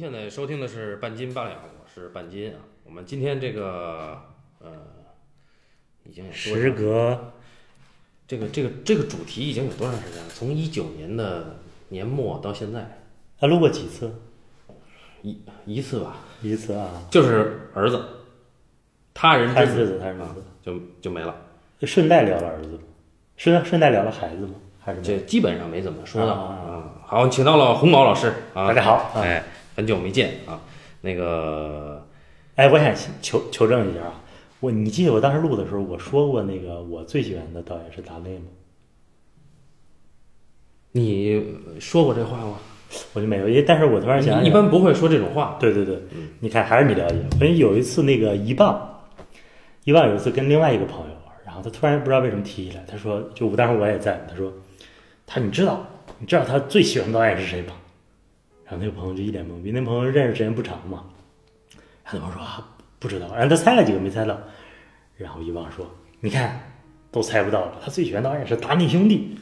您现在收听的是半斤八两，我是半斤啊。我们今天这个呃，已经时隔这个这个这个主题已经有多长时间了？从一九年的年末到现在，他录过几次？一一次吧，一次啊，就是儿子，他人儿子，他儿啊子。就就没了，顺带聊了儿子吗？顺顺带聊了孩子吗？还是没有这基本上没怎么说到啊啊。好，请到了红毛老师啊，大家好啊哎，很久没见啊。那个哎，我想求求证一下啊，我你记得我当时录的时候，我说过那个我最喜欢的导演是达内吗？你说过这话吗？我就没有，因为但是我突然想一般不会说这种话。对对对，你看还是你了解。因为有一次那个一棒，一棒有一次跟另外一个朋友玩，然后他突然不知道为什么提起来，他说就我当时我也在，他说他你知道你知道他最喜欢的导演是谁吗？然后那个朋友就一脸懵逼，那朋友认识时间不长嘛，然后那朋友说啊不知道，然后他猜了几个没猜到，然后一棒说你看都猜不到了，他最喜欢的导演是达尼兄弟。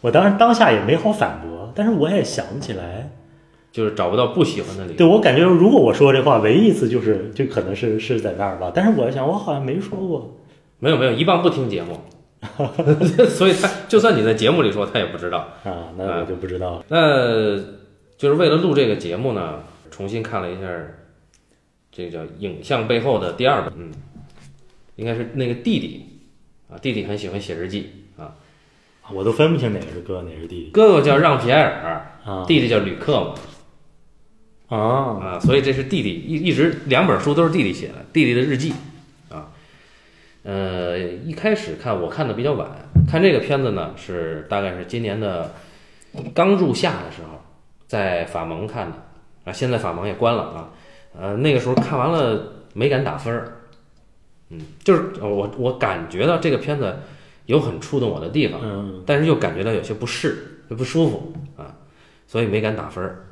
我当时当下也没好反驳，但是我也想不起来。就是找不到不喜欢的理由。对我感觉，如果我说这话，唯一一次就是就可能是是在那儿吧。但是我想，我好像没说过。没有没有，一棒不听节目，所以他就算你在节目里说，他也不知道。啊，那我就不知道了。那就是为了录这个节目呢，重新看了一下这个叫影像背后的第二本，嗯，应该是那个弟弟啊，弟弟很喜欢写日记啊，我都分不清哪个是哥，哪个是弟弟。哥哥叫让皮埃尔，啊。弟弟叫吕克嘛，啊。啊，所以这是弟弟一一直两本书都是弟弟写的，弟弟的日记啊。呃，一开始看我看的比较晚，看这个片子呢是大概是今年的刚入夏的时候，在法蒙看的啊，现在法蒙也关了啊。呃，那个时候看完了没敢打分儿，嗯，就是呃我我感觉到这个片子有很触动我的地方，嗯但是又感觉到有些不适，不舒服啊，所以没敢打分儿。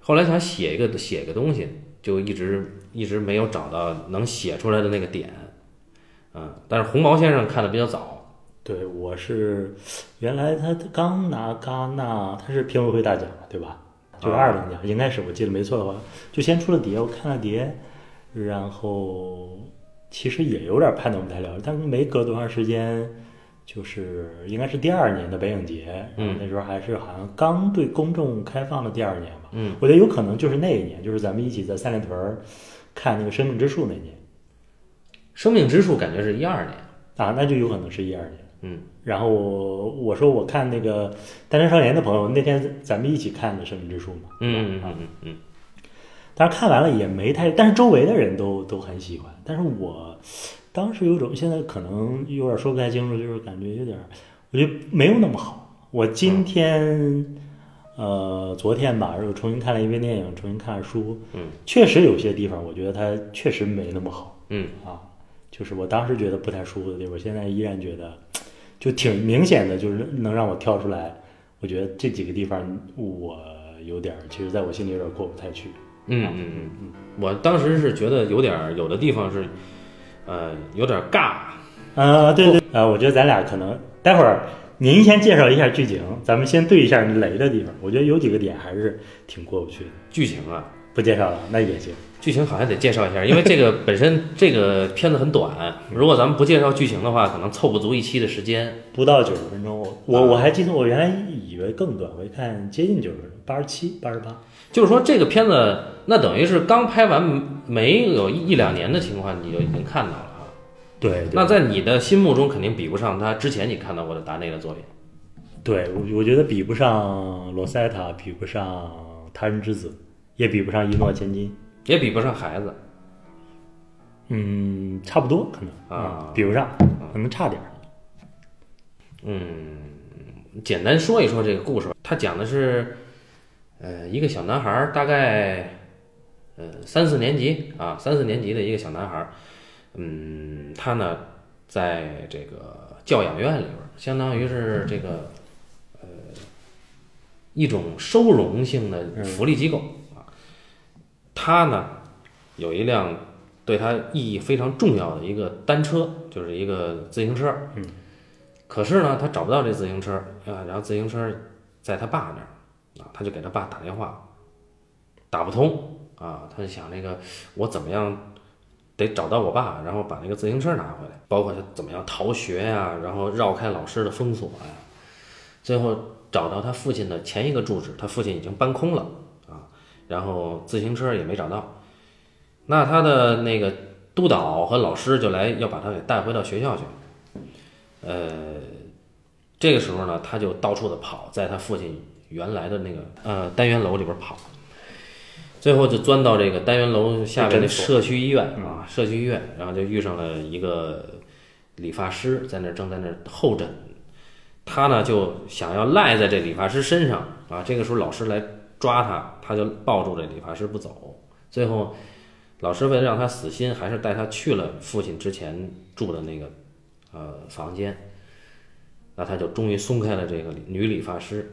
后来想写一个写一个东西，就一直一直没有找到能写出来的那个点，啊，但是红毛先生看的比较早，对，我是原来他他刚拿戛纳，他是评委会大奖，对吧？就是二等奖，应该是我记得没错的话，就先出了碟，我看了碟，然后其实也有点判断不太了，但是没隔多长时间，就是应该是第二年的北影节，嗯。那时候还是好像刚对公众开放的第二年吧，嗯，我觉得有可能就是那一年，就是咱们一起在三里屯儿看那个《生命之树》那年生命之树感觉是一二年，啊，那就有可能是一二年。嗯，然后我我说我看那个《单身少年》的朋友，那天咱们一起看的《生命之树》嘛，嗯嗯啊。嗯嗯。嗯，但是看完了也没太，但是周围的人都都很喜欢，但是我当时有种现在可能有点说不太清楚，就是感觉有点，我觉得没有那么好。我今天、呃昨天吧，又重新看了一遍电影，重新看了书，嗯，确实有些地方我觉得它确实没那么好嗯。啊，就是我当时觉得不太舒服的地方，现在依然觉得就挺明显的，就是能让我跳出来。我觉得这几个地方我有点儿，其实在我心里有点儿过不太去。嗯嗯嗯嗯，我当时是觉得有点儿有的地方是，呃，有点尬，啊，对对，啊，我觉得咱俩可能待会儿您先介绍一下剧情，咱们先对一下雷的地方。我觉得有几个点还是挺过不去的。剧情啊，不介绍了，那也行。剧情好像得介绍一下，因为这个 本身这个片子很短，如果咱们不介绍剧情的话，可能凑不足一期的时间。不到九十分钟，我我我还记得我原来以为更短，我一看接近九十分钟，八十七、八十八。就是说，这个片子那等于是刚拍完没有一一两年的情况，你就已经看到了啊。对，对那在你的心目中肯定比不上他之前你看到过的达内的作品。对我我觉得比不上罗塞塔，比不上他人之子，也比不上一诺千金。也比不上孩子，嗯，差不多可能啊比不上，可能差点儿。嗯，简单说一说这个故事吧。他讲的是，呃，一个小男孩儿，大概呃三四年级啊，三四年级的一个小男孩儿，嗯，他呢在这个教养院里边儿，相当于是这个呃一种收容性的福利机构啊。他呢有一辆对他意义非常重要的一个单车，就是一个自行车。嗯。可是呢，他找不到这自行车啊，然后自行车在他爸那儿啊，他就给他爸打电话，打不通啊，他就想那个我怎么样得找到我爸，然后把那个自行车拿回来，包括他怎么样逃学呀、然后绕开老师的封锁呀、最后找到他父亲的前一个住址，他父亲已经搬空了啊，然后自行车也没找到，那他的那个督导和老师就来要把他给带回到学校去，呃，这个时候呢，他就到处的跑，在他父亲原来的那个呃单元楼里边跑，最后就钻到这个单元楼下面的社区医院啊，社区医院，然后就遇上了一个理发师，在那儿正在那儿候诊，他呢就想要赖在这理发师身上啊，这个时候老师来抓他，他就抱住这理发师不走，最后老师为了让他死心，还是带他去了父亲之前住的那个呃房间。那他就终于松开了这个女理发师，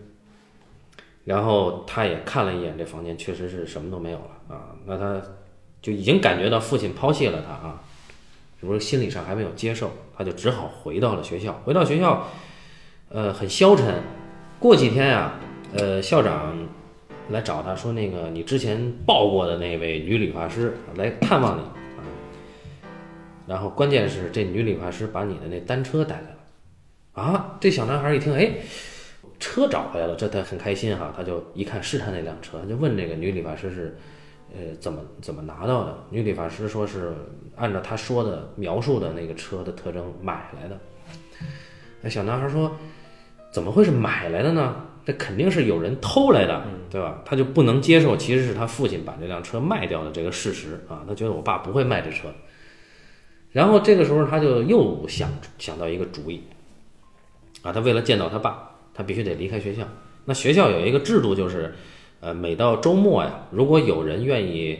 然后他也看了一眼这房间，确实是什么都没有了啊。那他就已经感觉到父亲抛弃了他啊，只不过心理上还没有接受，他就只好回到了学校。回到学校，呃，很消沉。过几天呀、呃，校长来找他说，那个你之前抱过的那位女理发师来看望你啊。然后关键是这女理发师把你的那单车带来了。啊，这小男孩一听，哎，车找回来了，这他很开心哈，他就一看是他那辆车，就问这个女理发师是，呃，怎么怎么拿到的？女理发师说是按照他说的描述的那个车的特征买来的。那小男孩说，怎么会是买来的呢？这肯定是有人偷来的，对吧？他就不能接受其实是他父亲把这辆车卖掉的这个事实啊，他觉得我爸不会卖这车。然后这个时候他就又想想到一个主意，啊，他为了见到他爸，他必须得离开学校。那学校有一个制度，就是，呃，每到周末呀，如果有人愿意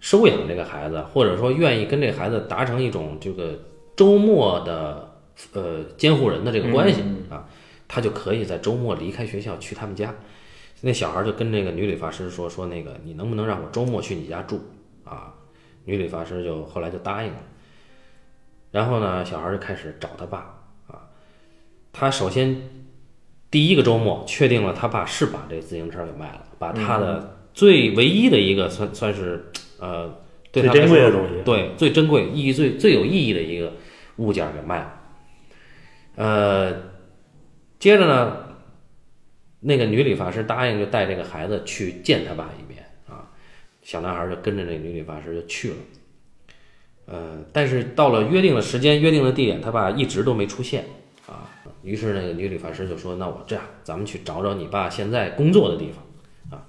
收养这个孩子，或者说愿意跟这个孩子达成一种这个周末的呃监护人的这个关系啊，他就可以在周末离开学校去他们家。那小孩就跟这个女理发师说说那个你能不能让我周末去你家住啊？女理发师就后来就答应了。然后呢，小孩就开始找他爸啊。他首先第一个周末确定了他爸是把这自行车给卖了，把他的最唯一的一个算算是呃对他最珍贵的东西对最珍贵、意义最最有意义的一个物件给卖了。呃，接着呢，那个女理发师答应就带这个孩子去见他爸一面啊。小男孩就跟着那女理发师就去了。呃，但是到了约定的时间、约定的地点，他爸一直都没出现啊。于是那个女理发师就说：“那我这样，咱们去找找你爸现在工作的地方啊。”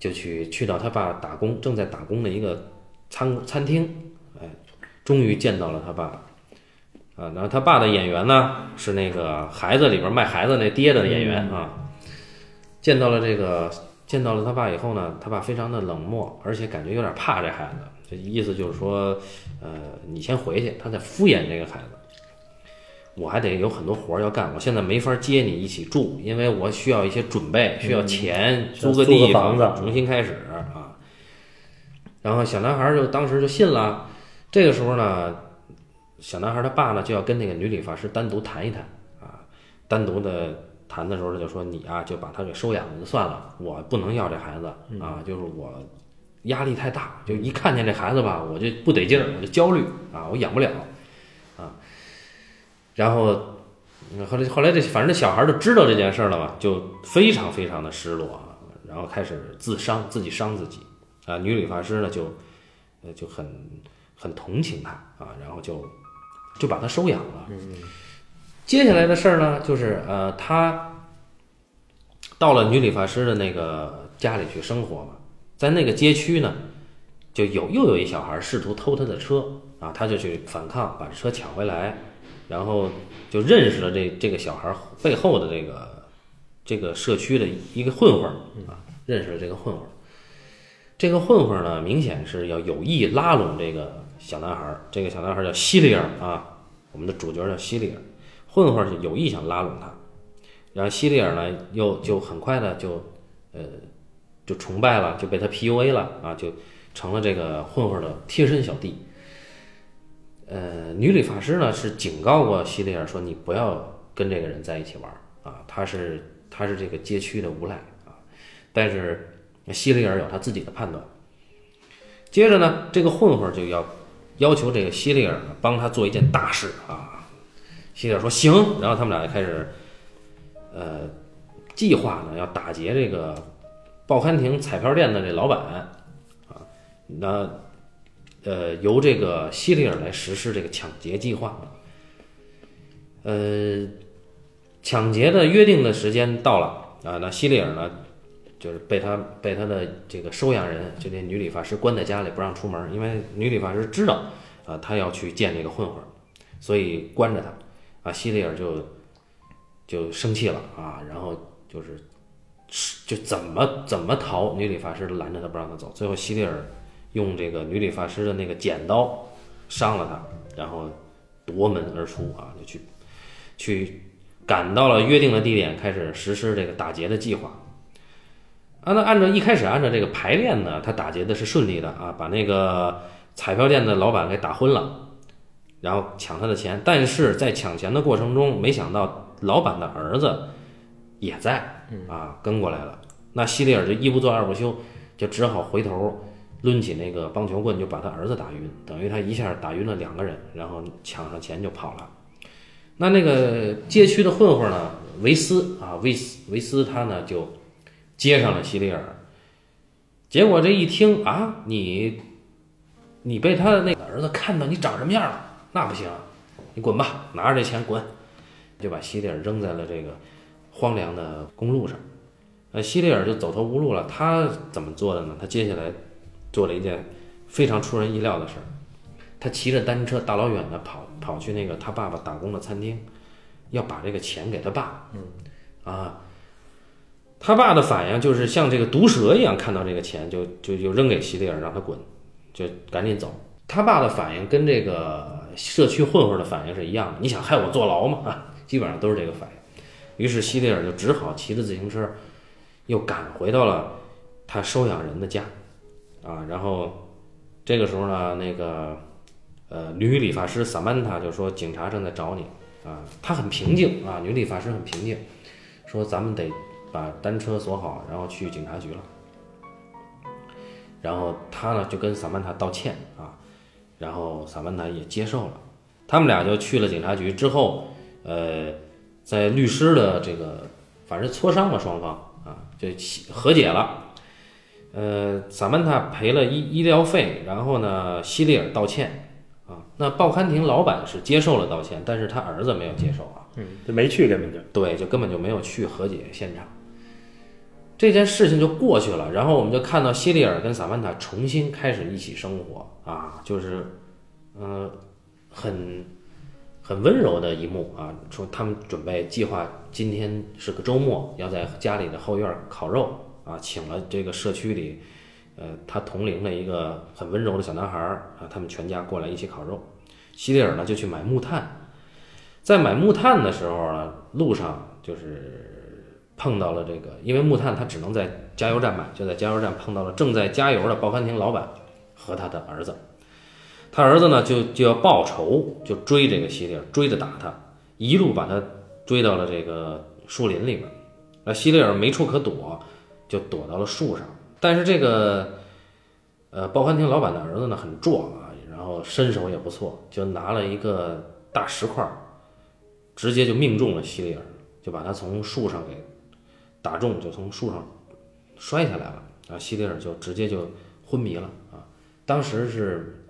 就去去到他爸打工正在打工的一个餐餐厅，哎，终于见到了他爸。啊，然后他爸的演员呢是那个《孩子》里边卖孩子那爹的演员啊。见到了这个，见到了他爸以后呢，他爸非常的冷漠，而且感觉有点怕这孩子。这意思就是说，呃，你先回去，他在敷衍这个孩子。我还得有很多活儿要干，我现在没法接你一起住，因为我需要一些准备，需要钱，租个地方，房子重新开始啊。然后小男孩儿就当时就信了。这个时候呢，小男孩儿他爸呢就要跟那个女理发师单独谈一谈啊，单独的谈的时候他就说你啊就把他给收养了就算了，我不能要这孩子啊，就是我压力太大，就一看见这孩子吧，我就不得劲儿，我就焦虑啊，我养不了啊。然后嗯后来后来这反正这小孩儿就知道这件事儿了嘛，就非常非常的失落啊，然后开始自伤，自己伤自己啊。女理发师呢就呃就很很同情他啊，然后就就把他收养了。接下来的事儿呢，就是呃他到了女理发师的那个家里去生活嘛，在那个街区呢，就有又有一小孩试图偷他的车啊，他就去反抗，把车抢回来，然后就认识了这这个小孩背后的这个这个社区的一个混混儿啊，认识了这个混混儿。这个混混儿呢，明显是要有意拉拢这个小男孩儿。这个小男孩叫西里尔啊，我们的主角叫西里尔。混混儿是有意想拉拢他，然后西里尔呢，又就很快的就呃就崇拜了，就被他 PUA 了啊，就成了这个混混儿的贴身小弟。呃，女理发师呢是警告过西里尔说，你不要跟这个人在一起玩儿啊，他是他是这个街区的无赖啊。但是西里尔有他自己的判断。接着呢，这个混混就要要求这个希里尔呢帮他做一件大事啊。希里尔说行，然后他们俩就开始，呃，计划呢要打劫这个报刊亭彩票店的这老板啊，那呃由这个希里尔来实施这个抢劫计划。呃，抢劫的约定的时间到了啊，那希里尔呢？就是被他被他的这个收养人，就那女理发师关在家里不让出门，因为女理发师知道，啊，他要去见这个混混，所以关着他。啊，希利尔就就生气了啊，然后就是就怎么怎么逃，女理发师拦着他不让他走。最后希利尔用这个女理发师的那个剪刀伤了他，然后夺门而出啊，就去去赶到了约定的地点，开始实施这个打劫的计划。啊，那按照一开始按照这个排练呢，他打劫的是顺利的啊，把那个彩票店的老板给打昏了，然后抢他的钱。但是在抢钱的过程中，没想到老板的儿子也在啊，跟过来了。那希利尔就一不做二不休，就只好回头抡起那个棒球棍，就把他儿子打晕，等于他一下打晕了两个人，然后抢上钱就跑了。那那个街区的混混呢，维斯啊，维斯维斯他呢就。接上了希利尔，结果这一听啊，你你被他的那个儿子看到你长什么样了？那不行，你滚吧，拿着这钱滚，就把希利尔扔在了这个荒凉的公路上。呃，希利尔就走投无路了。他怎么做的呢？他接下来做了一件非常出人意料的事儿。他骑着单车大老远的跑跑去那个他爸爸打工的餐厅，要把这个钱给他爸。嗯，啊。他爸的反应就是像这个毒蛇一样，看到这个钱就就就扔给希利尔，让他滚，就赶紧走。他爸的反应跟这个社区混混的反应是一样的，你想害我坐牢吗？基本上都是这个反应。于是希利尔就只好骑着自行车，又赶回到了他收养人的家，啊，然后这个时候呢，那个呃女理发师萨曼塔就说警察正在找你，啊，她很平静啊，女理发师很平静，说咱们得。把单车锁好，然后去警察局了。然后他呢就跟萨曼塔道歉啊，然后萨曼塔也接受了。他们俩就去了警察局之后，呃，在律师的这个反正磋商了双方啊，就和解了。呃，萨曼塔赔了医医疗费，然后呢，希利尔道歉啊。那报刊亭老板是接受了道歉，但是他儿子没有接受啊，嗯，就没去根本就对，就根本就没有去和解现场。这件事情就过去了，然后我们就看到希利尔跟萨曼塔重新开始一起生活啊，就是，嗯，很很温柔的一幕啊。说他们准备计划今天是个周末，要在家里的后院烤肉啊，请了这个社区里，呃，他同龄的一个很温柔的小男孩啊，他们全家过来一起烤肉。希利尔呢就去买木炭，在买木炭的时候呢，路上就是。碰到了这个，因为木炭他只能在加油站买，就在加油站碰到了正在加油的报刊亭老板和他的儿子。他儿子呢就就要报仇，就追这个希利尔，追着打他，一路把他追到了这个树林里面。那希利尔没处可躲，就躲到了树上。但是这个呃报刊亭老板的儿子呢很壮啊，然后身手也不错，就拿了一个大石块，直接就命中了希利尔，就把他从树上给。打中就从树上摔下来了然后！希利尔就直接就昏迷了啊！当时是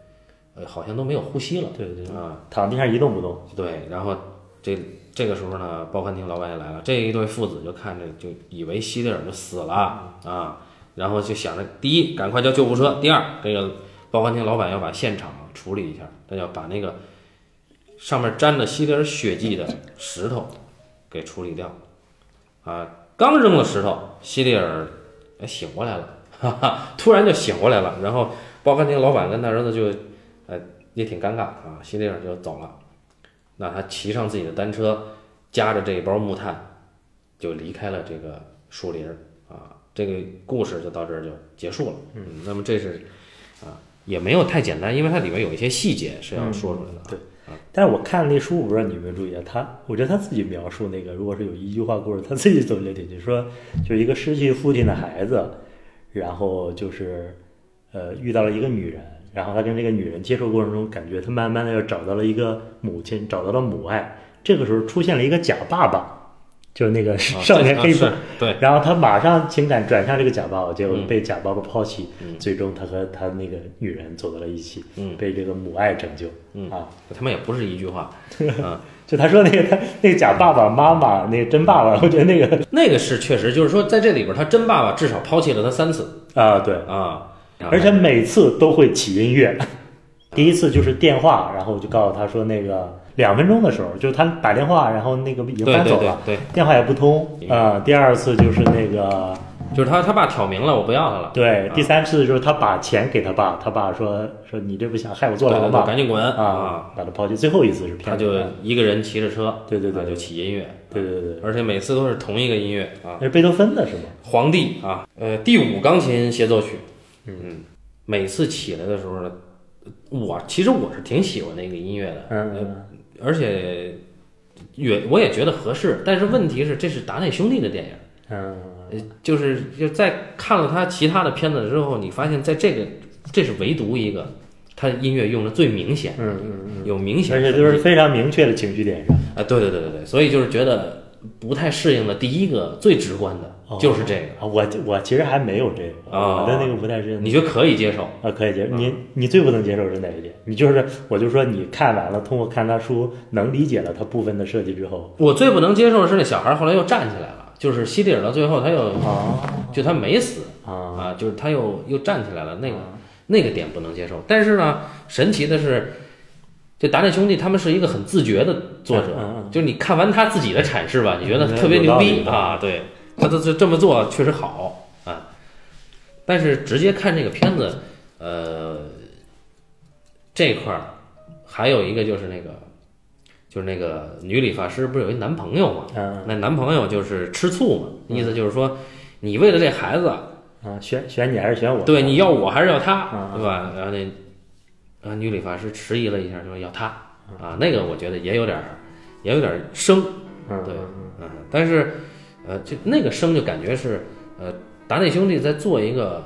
呃好像都没有呼吸了，对对啊，躺地上一动不动。对，然后这这个时候呢，报刊亭老板也来了，这一对父子就看着就以为希利尔就死了啊，然后就想着第一赶快叫救护车，第二这个报刊亭老板要把现场处理一下，他要把那个上面沾着希利尔血迹的石头给处理掉啊。刚扔了石头，希利尔哎醒过来了，哈哈，突然就醒过来了。然后报刊亭老板跟他儿子就，呃，也挺尴尬啊。希利尔就走了，那他骑上自己的单车，夹着这一包木炭，就离开了这个树林啊。这个故事就到这儿就结束了。嗯，那么这是啊，也没有太简单，因为它里面有一些细节是要说出来的。对。但是我看那书，我不知道你有没有注意啊？他，我觉得他自己描述那个，如果是有一句话故事，他自己总结挺就说，就是一个失去父亲的孩子，然后就是呃遇到了一个女人，然后他跟这个女人接触过程中，感觉他慢慢的又找到了一个母亲，找到了母爱。这个时候出现了一个假爸爸，就是那个啊 少年黑子这啊，对，然后他马上情感转向这个假爸爸，结果嗯。被假爸爸抛弃，嗯。最终他和他那个女人走到了一起，嗯。被这个母爱拯救。嗯。啊，他们也不是一句话，啊，就他说那个他那个假爸爸妈妈那个真爸爸，我觉得那个 那个是确实，就是说在这里边，他真爸爸至少抛弃了他三次。啊对，啊，而且每次都会起音乐。第一次就是电话，然后我就告诉他说那个两分钟的时候，就是他打电话，然后那个已经搬走了，对，电话也不通啊、第二次就是那个就是他他爸挑明了，我不要他了，对，啊。第三次就是他把钱给他爸，他爸说说你这不想害我坐牢吗？赶紧滚。啊，把他抛弃。最后一次是他就一个人骑着车，对对对啊就起音乐，对对对对，而且每次都是同一个音乐啊，那是贝多芬的是吗？皇帝啊，呃，第五钢琴协奏曲，嗯。每次起来的时候呢，我其实我是挺喜欢那个音乐的，嗯嗯而且也我也觉得合适，但是问题是这是达内兄弟的电影。嗯呃，就是就在看了他其他的片子之后，你发现在这个这是唯独一个他音乐用的最明显，嗯嗯嗯，有明显而且都是非常明确的情绪点上。啊，对对对对对，所以就是觉得不太适应的第一个最直观的哦。就是这个，啊，我我其实还没有这个，哦我的那个不太适应。你觉得可以接受？啊，可以接受。你你最不能接受是哪一点？你就是我就说你看完了，通过看他书能理解了他部分的设计之后，我最不能接受的是那小孩后来又站起来了，就是希蒂尔到最后他又啊就他没死啊啊，就是他又又站起来了，那个那个点不能接受。但是呢，神奇的是，这达内兄弟他们是一个很自觉的作者，嗯嗯嗯就是你看完他自己的阐释吧，你觉得嗯特别牛逼啊，对，他这这这么做确实好啊。但是直接看这个片子，呃，这块儿还有一个就是那个，就是那个女理发师不是有一男朋友嘛？嗯那男朋友就是吃醋嘛，意思就是说，你为了这孩子，啊，选选你还是选我？对，你要我还是要他，嗯对吧？然后那啊，女理发师迟疑了一下，说要他啊，那个我觉得也有点儿，也有点生，嗯对嗯，但是呃，就那个生就感觉是呃，达内兄弟在做一个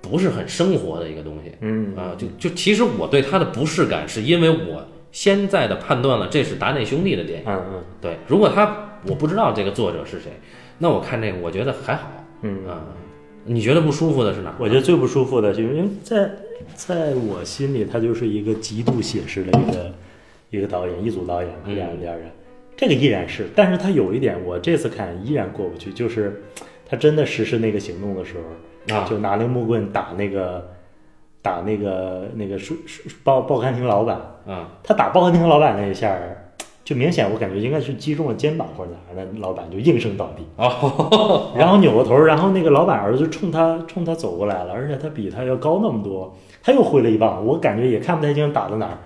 不是很生活的一个东西嗯啊，就就其实我对他的不适感是因为我现在的判断了这是达内兄弟的电影，嗯嗯对，如果他我不知道这个作者是谁，那我看这个我觉得还好嗯啊。你觉得不舒服的是哪？我觉得最不舒服的就是因为在在我心里，他就是一个极度写实的一个一个导演，一组导演嘛，嗯。两两人，这个依然是，但是他有一点我这次看依然过不去，就是他真的实施那个行动的时候，啊，就拿那个木棍打那个打那个那个书书报报刊亭老板，啊。他打报刊亭老板那一下，就明显我感觉应该是击中了肩膀或者哪儿，那老板就应声倒地。哦，然后扭过头，然后那个老板儿子冲他冲他走过来了，而且他比他要高那么多，他又挥了一棒，我感觉也看不太清打到哪儿，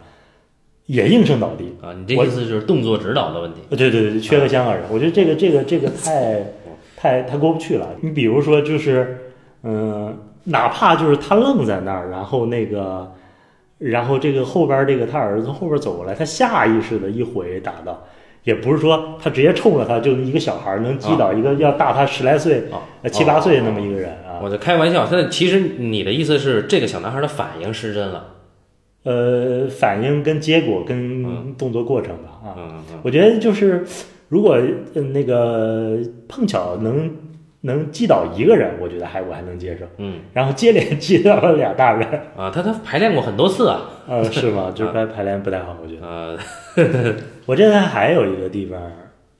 也应声倒地。啊，你这意思就是动作指导的问题呃对对对，缺个香港人，我觉得这个这个这个太太太过不去了。你比如说就是，嗯、哪怕就是他愣在那儿，然后那个，然后这个后边这个他儿子从后边走过来，他下意识的一回打到。也不是说他直接冲着他，就一个小孩儿能击倒一个要大他十来岁、七八岁那么一个人啊，我在开玩笑，但其实你的意思是这个小男孩的反应失真了。呃，反应跟结果跟动作过程吧啊，嗯嗯我觉得就是如果呃那个碰巧能能击倒一个人，我觉得还我还能接受，嗯然后接连击倒了俩大人，啊，他他排练过很多次啊。呃，是吗？就是排排练不太好，我觉得。呃，我这边还有一个地方，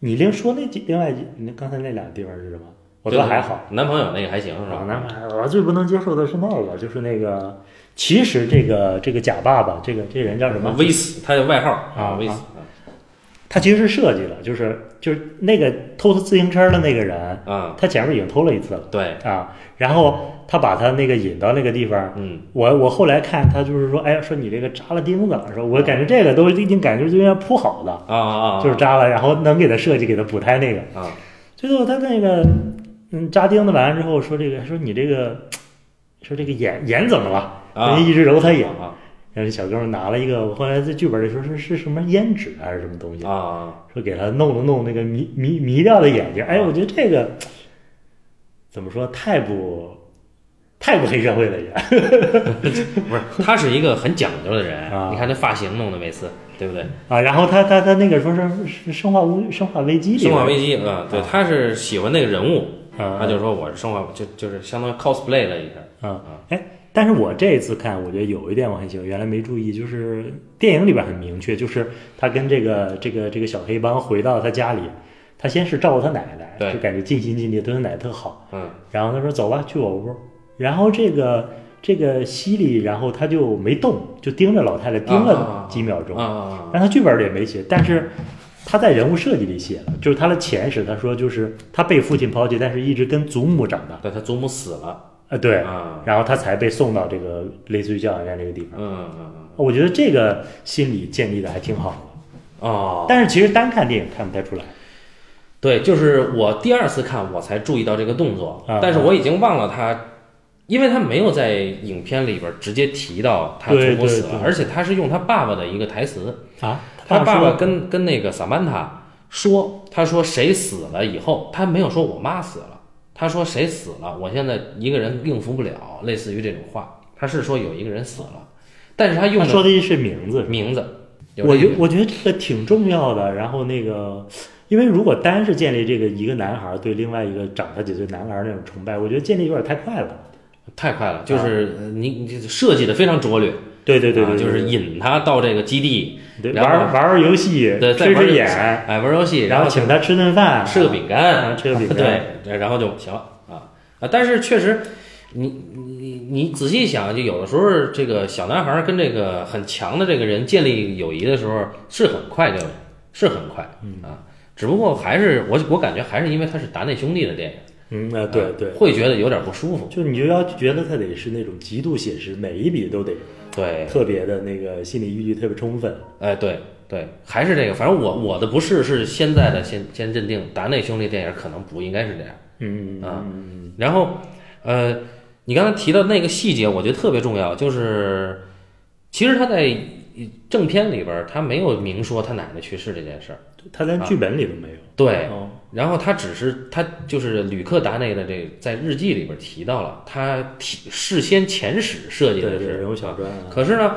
你另说那几另外几那刚才那俩地方是什么？我觉得还好。男朋友那个还行是吧？男朋友我最不能接受的是那个，就是那个，其实这个这个假爸爸，这个这人叫什么？威斯，他的外号啊威斯。他其实是设计了，就是就是那个偷他自行车的那个人，啊，他前面已经偷了一次了对，啊，然后他把他那个引到那个地方。嗯我我后来看他就是说，哎，说你这个扎了钉子了，说我感觉这个都已经感觉就应该铺好的，啊啊啊，就是扎了，然后能给他设计给他补胎那个。啊最后他那个嗯扎钉子完了之后说这个说你这个说这个眼眼怎么了？啊，人家一直揉他眼，啊然后这小哥们拿了一个，我后来在剧本里说是是什么胭脂还是什么东西，啊说给他弄了弄那个迷迷迷掉的眼睛。哎，我觉得这个怎么说太不太不黑社会了也。不是，他是一个很讲究的人。啊你看那发型弄的每次，对不对？啊，然后他他他那个说是是生化危生化危机生化危机啊，对，他是喜欢那个人物，啊，他就说我是生化，就就是相当于 cosplay 了一下。啊，哎，但是我这一次看，我觉得有一点我很喜欢，原来没注意，就是电影里边很明确，就是他跟这个这个这个小黑帮回到他家里，他先是照顾他奶奶，对。就感觉尽心尽力，对他奶奶特好，嗯，然后他说走吧，去我屋，然后这个这个西里，然后他就没动，就盯着老太太盯啊啊了啊。几秒钟，啊啊。然后他剧本里也没写，但是他在人物设计里写了，就是他的前世，他说就是他被父亲抛弃，但是一直跟祖母长大，对他祖母死了。啊，对，啊，然后他才被送到这个类似于教养院这个地方。嗯嗯嗯。我觉得这个心理建立的还挺好的，哦，但是其实单看电影看不太出来。对，就是我第二次看我才注意到这个动作，啊但是我已经忘了他，因为他没有在影片里边直接提到他祖对对母死了，而且他是用他爸爸的一个台词，啊，他爸爸跟跟那个萨曼塔说，他说谁死了以后，他没有说我妈死了，他说谁死了，我现在一个人应付不了，类似于这种话，他是说有一个人死了，但是他用的他说的是名字，名字，我觉我觉得这个挺重要的。然后那个，因为如果单是建立这个一个男孩对另外一个长他几岁男孩那种崇拜，我觉得建立有点太快了。太快了，就是呃你你设计的非常拙劣。对对对就是引他到这个基地，玩玩玩游戏，对，再玩游戏吃吃眼，哎，玩游戏，然后后请他吃顿饭，吃个饼干，啊，吃个饼 干，对，然后就行了啊啊！但是确实，你你你仔细想，就有的时候这个小男孩跟这个很强的这个人建立友谊的时候，是很快就，是很快啊。只不过还是我我感觉还是因为他是达内兄弟的电影，嗯啊，对对，会觉得有点不舒服。就你就要觉得他得是那种极度写实，每一笔都得对，特别的那个心理依据特别充分。哎，对对，还是这个。反正我我的不是是现在的先先认定达内兄弟电影可能不应该是这样。嗯嗯啊然后，呃，你刚才提到那个细节，我觉得特别重要，就是其实他在正片里边他没有明说他奶奶去世这件事儿，他连剧本里都没有。对，哦，然后他只是他就是吕克达内的这在日记里边提到了，他提事先前史设计的是人物小传啊。可是呢，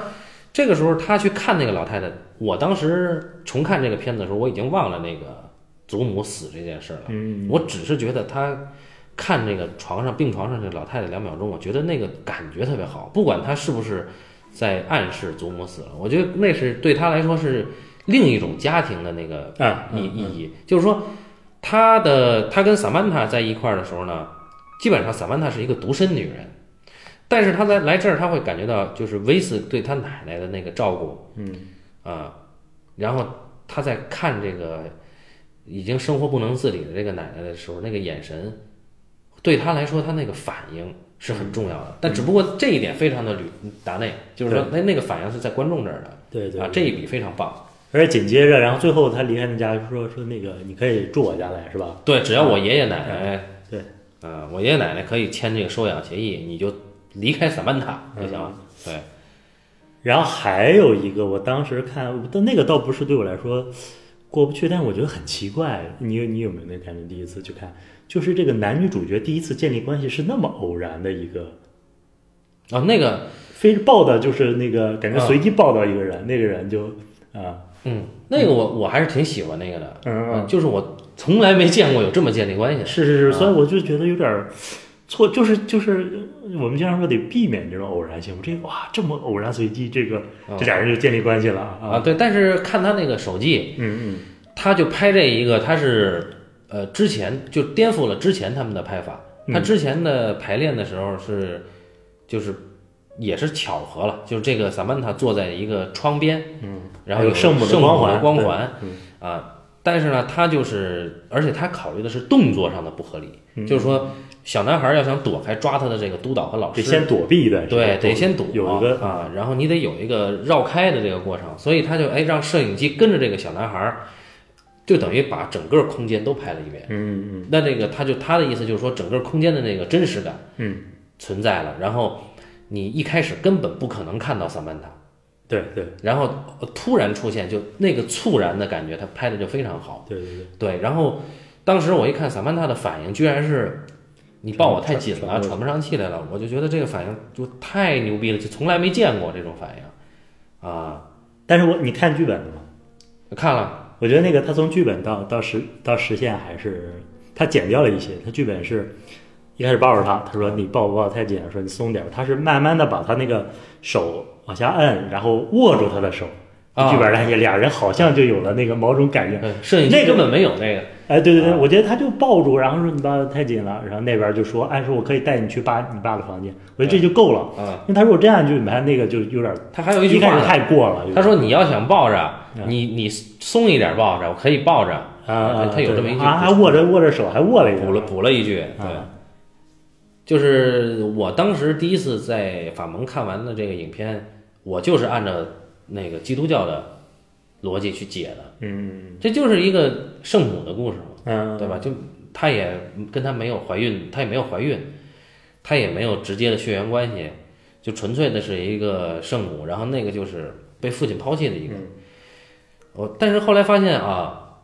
这个时候他去看那个老太太，我当时重看这个片子的时候，我已经忘了那个祖母死这件事了。嗯，我只是觉得他看那个床上病床上这老太太两秒钟，我觉得那个感觉特别好，不管他是不是在暗示祖母死了，我觉得那是对他来说是另一种家庭的那个啊，意意义，就是说他的他跟萨曼塔在一块儿的时候呢，基本上萨曼塔是一个独身女人，但是他在来这儿他会感觉到就是威斯对他奶奶的那个照顾，嗯。啊，然后他在看这个已经生活不能自理的这个奶奶的时候，那个眼神对他来说，他那个反应是很重要的，但只不过这一点非常的吕达内，就是说那那个反应是在观众这儿的。对对啊，这一笔非常棒。而且紧接着，然后最后他离开那家说说那个你可以住我家来是吧？对，只要我爷爷奶奶，对，呃，我爷爷奶奶可以签这个收养协议，你就离开萨曼塔就行了。对，然后还有一个，我当时看，但那个倒不是对我来说过不去，但是我觉得很奇怪。你你有没有那感觉？第一次去看，就是这个男女主角第一次建立关系是那么偶然的一个，啊，那个，非抱的，就是那个感觉啊随机抱到一个人，那个人就啊嗯，那个我我还是挺喜欢那个的，嗯嗯，就是我从来没见过有这么建立关系的。是是是，啊所以我就觉得有点儿错，就是就是我们经常说得避免这种偶然性。我这哇这么偶然随机，这个这俩人就建立关系了啊，对，但是看他那个手记，嗯嗯。他就拍这一个，他是呃之前就颠覆了之前他们的拍法。他嗯。之前的排练的时候是，就是也是巧合了，就是这个萨曼塔坐在一个窗边，嗯，然后有圣母的光环光环嗯。啊。但是呢，他就是，而且他考虑的是动作上的不合理，嗯。就是说小男孩要想躲开抓他的这个督导和老师，得先躲避的对，得先躲有一个啊，然后你得有一个绕开的这个过程，所以他就哎让摄影机跟着这个小男孩儿，就等于把整个空间都拍了一遍。嗯嗯。那这个他就他的意思就是说，整个空间的那个真实感嗯，存在了，然后你一开始根本不可能看到萨曼塔，对对然后呃突然出现，就那个猝然的感觉，他拍的就非常好。对对对，对，然后当时我一看萨曼塔的反应，居然是你抱我太紧了，喘不喘不上气来了，我就觉得这个反应就太牛逼了，就从来没见过这种反应啊！但是我你看剧本了吗？看了，我觉得那个他从剧本到到实到实现还是他减掉了一些，他剧本是一开始抱着他，他说你抱不抱太紧，说你松点儿，他是慢慢的把他那个手往下摁，然后握住他的手。啊。剧本上也俩人好像就有了那个某种感应。嗯摄影那个根本没有那个，哎，对对对，啊。我觉得他就抱住，然后说你抱的太紧了，然后那边就说，哎，说我可以带你去爸你爸的房间，我觉得这就够了。嗯，因为他如果这样就你看那个就有点他还有一句一开始话，太过了。他说你要想抱着，你你松一点抱着，我可以抱着，啊啊，他有这么一句还握着握着手，还握了一句，补了补了一句，对，啊就是我当时第一次在法蒙看完的这个影片，我就是按照那个基督教的逻辑去解的，嗯这就是一个圣母的故事嘛，嗯，对吧？就她也跟她没有怀孕，她也没有怀孕，她也没有直接的血缘关系，就纯粹的是一个圣母，然后那个就是被父亲抛弃的一个。嗯我但是后来发现啊，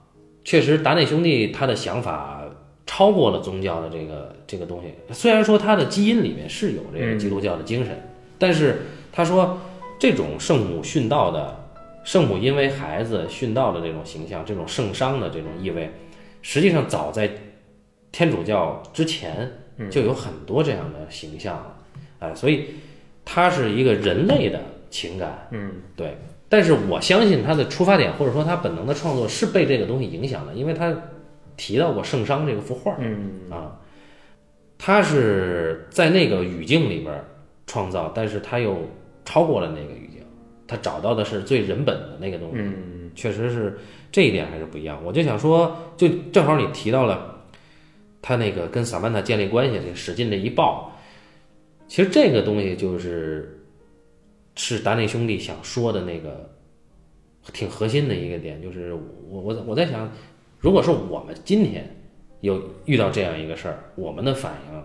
确实达内兄弟他的想法超过了宗教的这个这个东西。虽然说他的基因里面是有这个基督教的精神，但是他说这种圣母殉道的圣母因为孩子殉道的这种形象，这种圣伤的这种意味，实际上早在天主教之前就有很多这样的形象了。哎，所以它是一个人类的情感。嗯对，但是我相信他的出发点，或者说他本能的创作是被这个东西影响的，因为他提到过圣商这个幅画嗯啊，他是在那个语境里边创造，但是他又超过了那个语境，他找到的是最人本的那个东西，嗯确实是这一点还是不一样。我就想说，就正好你提到了他那个跟萨曼塔建立关系，这使劲的一抱，其实这个东西就是是达内兄弟想说的那个挺核心的一个点，就是我我我在想，如果说我们今天有遇到这样一个事儿，我们的反应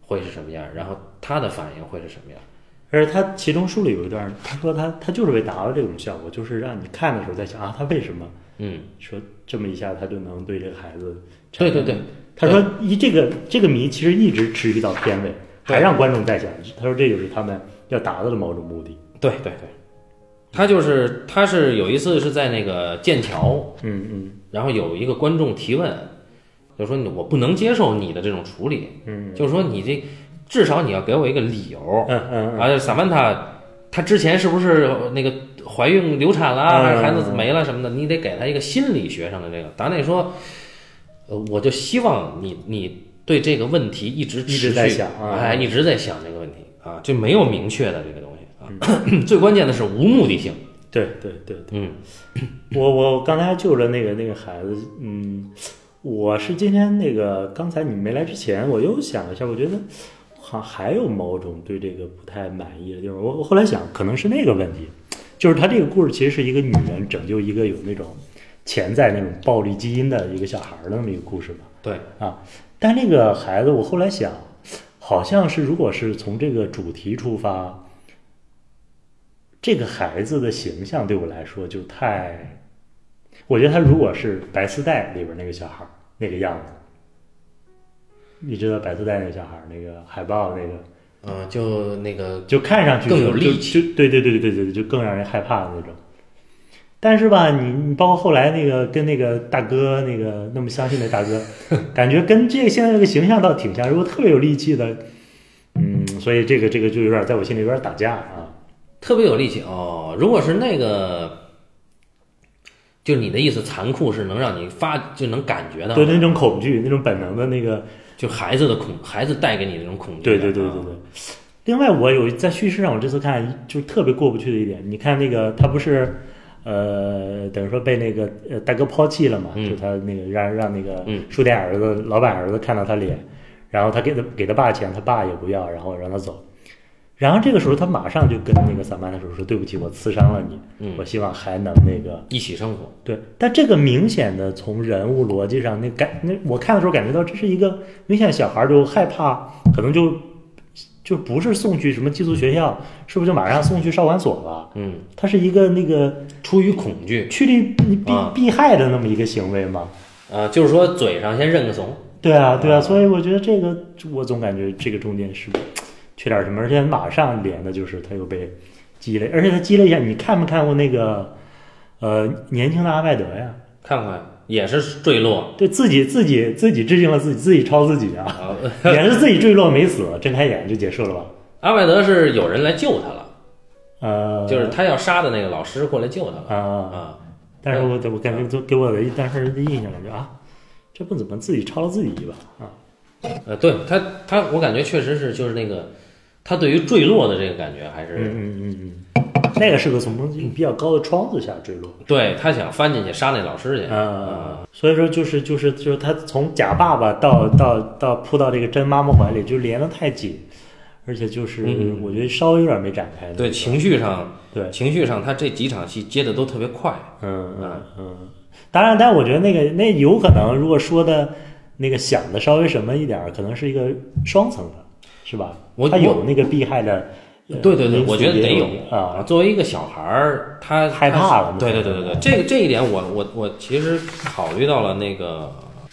会是什么样？然后他的反应会是什么样？而且他其中书里有一段，他说他他就是为达到这种效果，就是让你看的时候在想啊，他为什么嗯，说这么一下他就能对这个孩子对对对，他说一这个这个谜其实一直持续到片尾，还让观众在想。他说这就是他们要达到的某种目的。对对对，他就是他是有一次是在那个剑桥，嗯嗯然后有一个观众提问，就说我不能接受你的这种处理，嗯就是说你这至少你要给我一个理由。嗯嗯啊，萨曼塔她之前是不是那个怀孕流产了，嗯还是孩子没了什么的？你得给她一个心理学上的这个。达内说，呃，我就希望你你对这个问题一直一直持续在想啊哎，一直在想这个问题啊，就没有明确的这个东西啊。嗯 最关键的是无目的性，对对对对，嗯我我刚才救了那个那个孩子，嗯，我是今天那个刚才你没来之前，我又想了一下，我觉得好像还有某种对这个不太满意的地方。我我后来想，可能是那个问题，就是他这个故事其实是一个女人拯救一个有那种潜在那种暴力基因的一个小孩儿的那么一个故事嘛。对，啊，但那个孩子，我后来想，好像是如果是从这个主题出发，这个孩子的形象对我来说就太，我觉得他如果是白丝带里边那个小孩那个样子，你知道白丝带那个小孩那个海报那个，嗯、就那个就看上去更就有力气就就对对对对对对，就更让人害怕的那种。但是吧，你你包括后来那个跟那个大哥那个那么相信的大哥，感觉跟这个现在这个形象倒挺像。如果特别有力气的，嗯，所以这个这个就有点在我心里有点打架啊。特别有力气哦。如果是那个，就你的意思，残酷是能让你发就能感觉到，对那种恐惧，那种本能的那个，就孩子的恐，孩子带给你的那种恐惧对对对对对。另外，我有在叙事上，我这次看就特别过不去的一点，你看那个他不是，呃，等于说被那个呃大哥抛弃了嘛，嗯就他那个让让那个嗯书店儿子、老板儿子看到他脸，然后他给他给他爸钱，他爸也不要，然后让他走。然后这个时候，他马上就跟那个萨曼达说：“说对不起，我刺伤了你，嗯我希望还能那个一起生活。对。”但这个明显的从人物逻辑上，那感那我看的时候感觉到这是一个明显小孩儿就害怕，可能就就不是送去什么寄宿学校，是不是就马上送去少管所了？嗯，他是一个那个出于恐惧，趋利避避害的那么一个行为嘛？呃，就是说嘴上先认个怂，对啊，对啊，啊所以我觉得这个，我总感觉这个中间是缺点什么，而且马上连的就是他又被激了，而且他激了一下，你看没看过那个呃年轻的阿拜德呀？看看也是坠落对自己自己自己致敬了自己，自己抄自己啊，啊。也是自己坠落没死，睁开眼就结束了吧？阿拜德是有人来救他了，呃，就是他要杀的那个老师过来救他了啊，啊。但是我我感觉都给我的当时的印象感觉啊，这不怎么自己抄了自己一把啊？呃，对他他我感觉确实是就是那个他对于坠落的这个感觉还是、嗯嗯嗯嗯，那个是个从比较高的窗子下坠落。对他想翻进去杀那老师去。啊，所以说就是就是就是他从假爸爸到到到扑到这个真妈妈怀里，就连得太紧，而且就是嗯我觉得稍微有点没展开。对情绪上对，情绪上他这几场戏接的都特别快。嗯嗯嗯，当然，但我觉得那个那有可能，如果说的那个想的稍微什么一点，可能是一个双层的，是吧？我他有那个避害的，呃对对对，我觉得得有有啊。作为一个小孩儿，他害怕了对对对对对，这个这一点我我我其实考虑到了那个，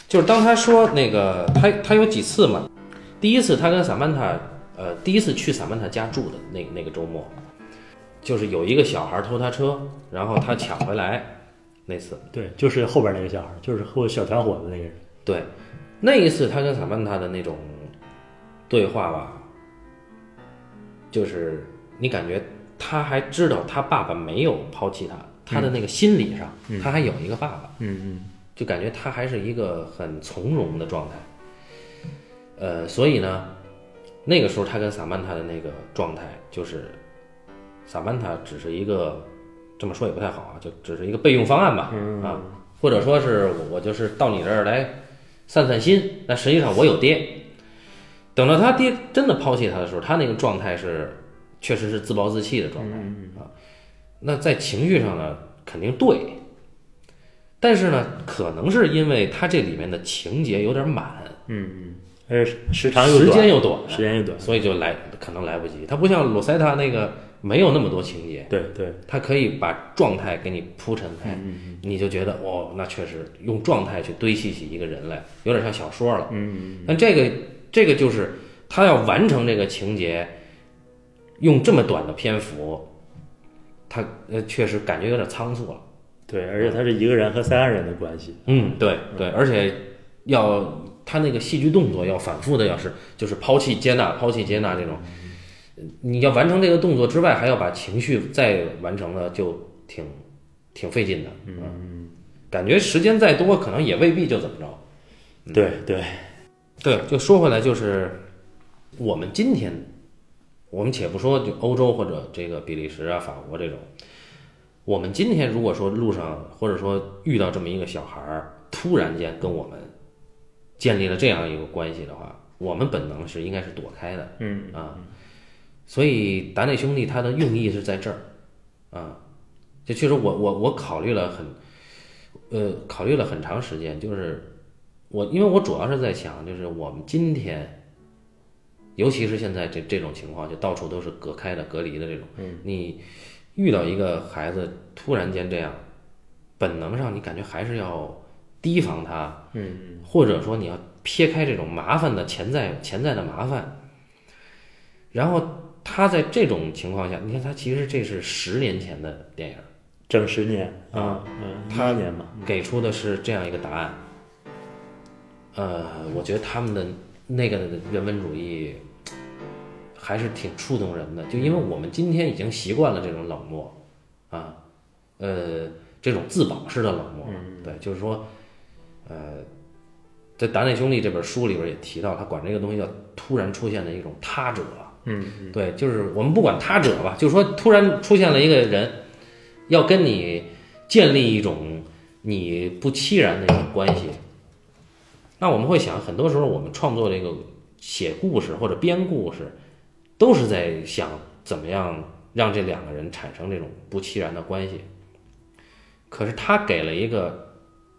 就是当他说那个他他有几次嘛，第一次他跟萨曼塔呃第一次去萨曼塔家住的那那个周末，就是有一个小孩偷他车，然后他抢回来那次，对，就是后边那个小孩儿，就是和小团伙的那个人。对，那一次他跟萨曼塔的那种对话吧，就是你感觉他还知道他爸爸没有抛弃他，他的那个心理上，嗯他还有一个爸爸，嗯嗯就感觉他还是一个很从容的状态。呃，所以呢，那个时候他跟萨曼塔的那个状态，就是萨曼塔只是一个这么说也不太好啊，就只是一个备用方案吧，嗯啊，或者说是我我就是到你这儿来散散心，但实际上我有爹。等到他爹真的抛弃他的时候，他那个状态是确实是自暴自弃的状态嗯啊。那在情绪上呢，肯定对，但是呢，可能是因为他这里面的情节有点满，嗯嗯，而且时长又时间又短，时间又短。所以就来可能来不及。他不像罗塞塔那个没有那么多情节，对对，他可以把状态给你铺陈开，嗯你就觉得哦，那确实用状态去堆砌起一个人来，有点像小说了。嗯但这个这个就是他要完成这个情节，用这么短的篇幅，他呃确实感觉有点仓促了。对，而且他是一个人和三个人的关系。嗯，对对，而且要他那个戏剧动作要反复的，要是就是抛弃接纳、抛弃接纳这种，你要完成这个动作之外，还要把情绪再完成了，就挺挺费劲的。嗯，感觉时间再多，可能也未必就怎么着。对对，对，就说回来，就是我们今天，我们且不说就欧洲或者这个比利时啊、法国这种，我们今天如果说路上或者说遇到这么一个小孩儿，突然间跟我们建立了这样一个关系的话，我们本能是应该是躲开的嗯啊。所以达内兄弟他的用意是在这儿啊，这确实我我我考虑了很，呃，考虑了很长时间，就是。我因为我主要是在想，就是我们今天，尤其是现在这这种情况，就到处都是隔开的、隔离的这种，嗯你遇到一个孩子突然间这样，本能上你感觉还是要提防他，嗯或者说你要撇开这种麻烦的潜在潜在的麻烦，然后他在这种情况下，你看他其实这是十年前的电影，整十年啊，嗯，他年嘛，给出的是这样一个答案。呃，我觉得他们的那个人文主义还是挺触动人的，就因为我们今天已经习惯了这种冷漠啊，呃，这种自保式的冷漠。对，就是说，呃，在《达内兄弟》这本书里边也提到，他管这个东西叫突然出现的一种他者。嗯对，就是我们不管他者吧，就是说突然出现了一个人，要跟你建立一种你不期然的一种关系，那我们会想，很多时候我们创作这个写故事或者编故事，都是在想怎么样让这两个人产生这种不期然的关系。可是他给了一个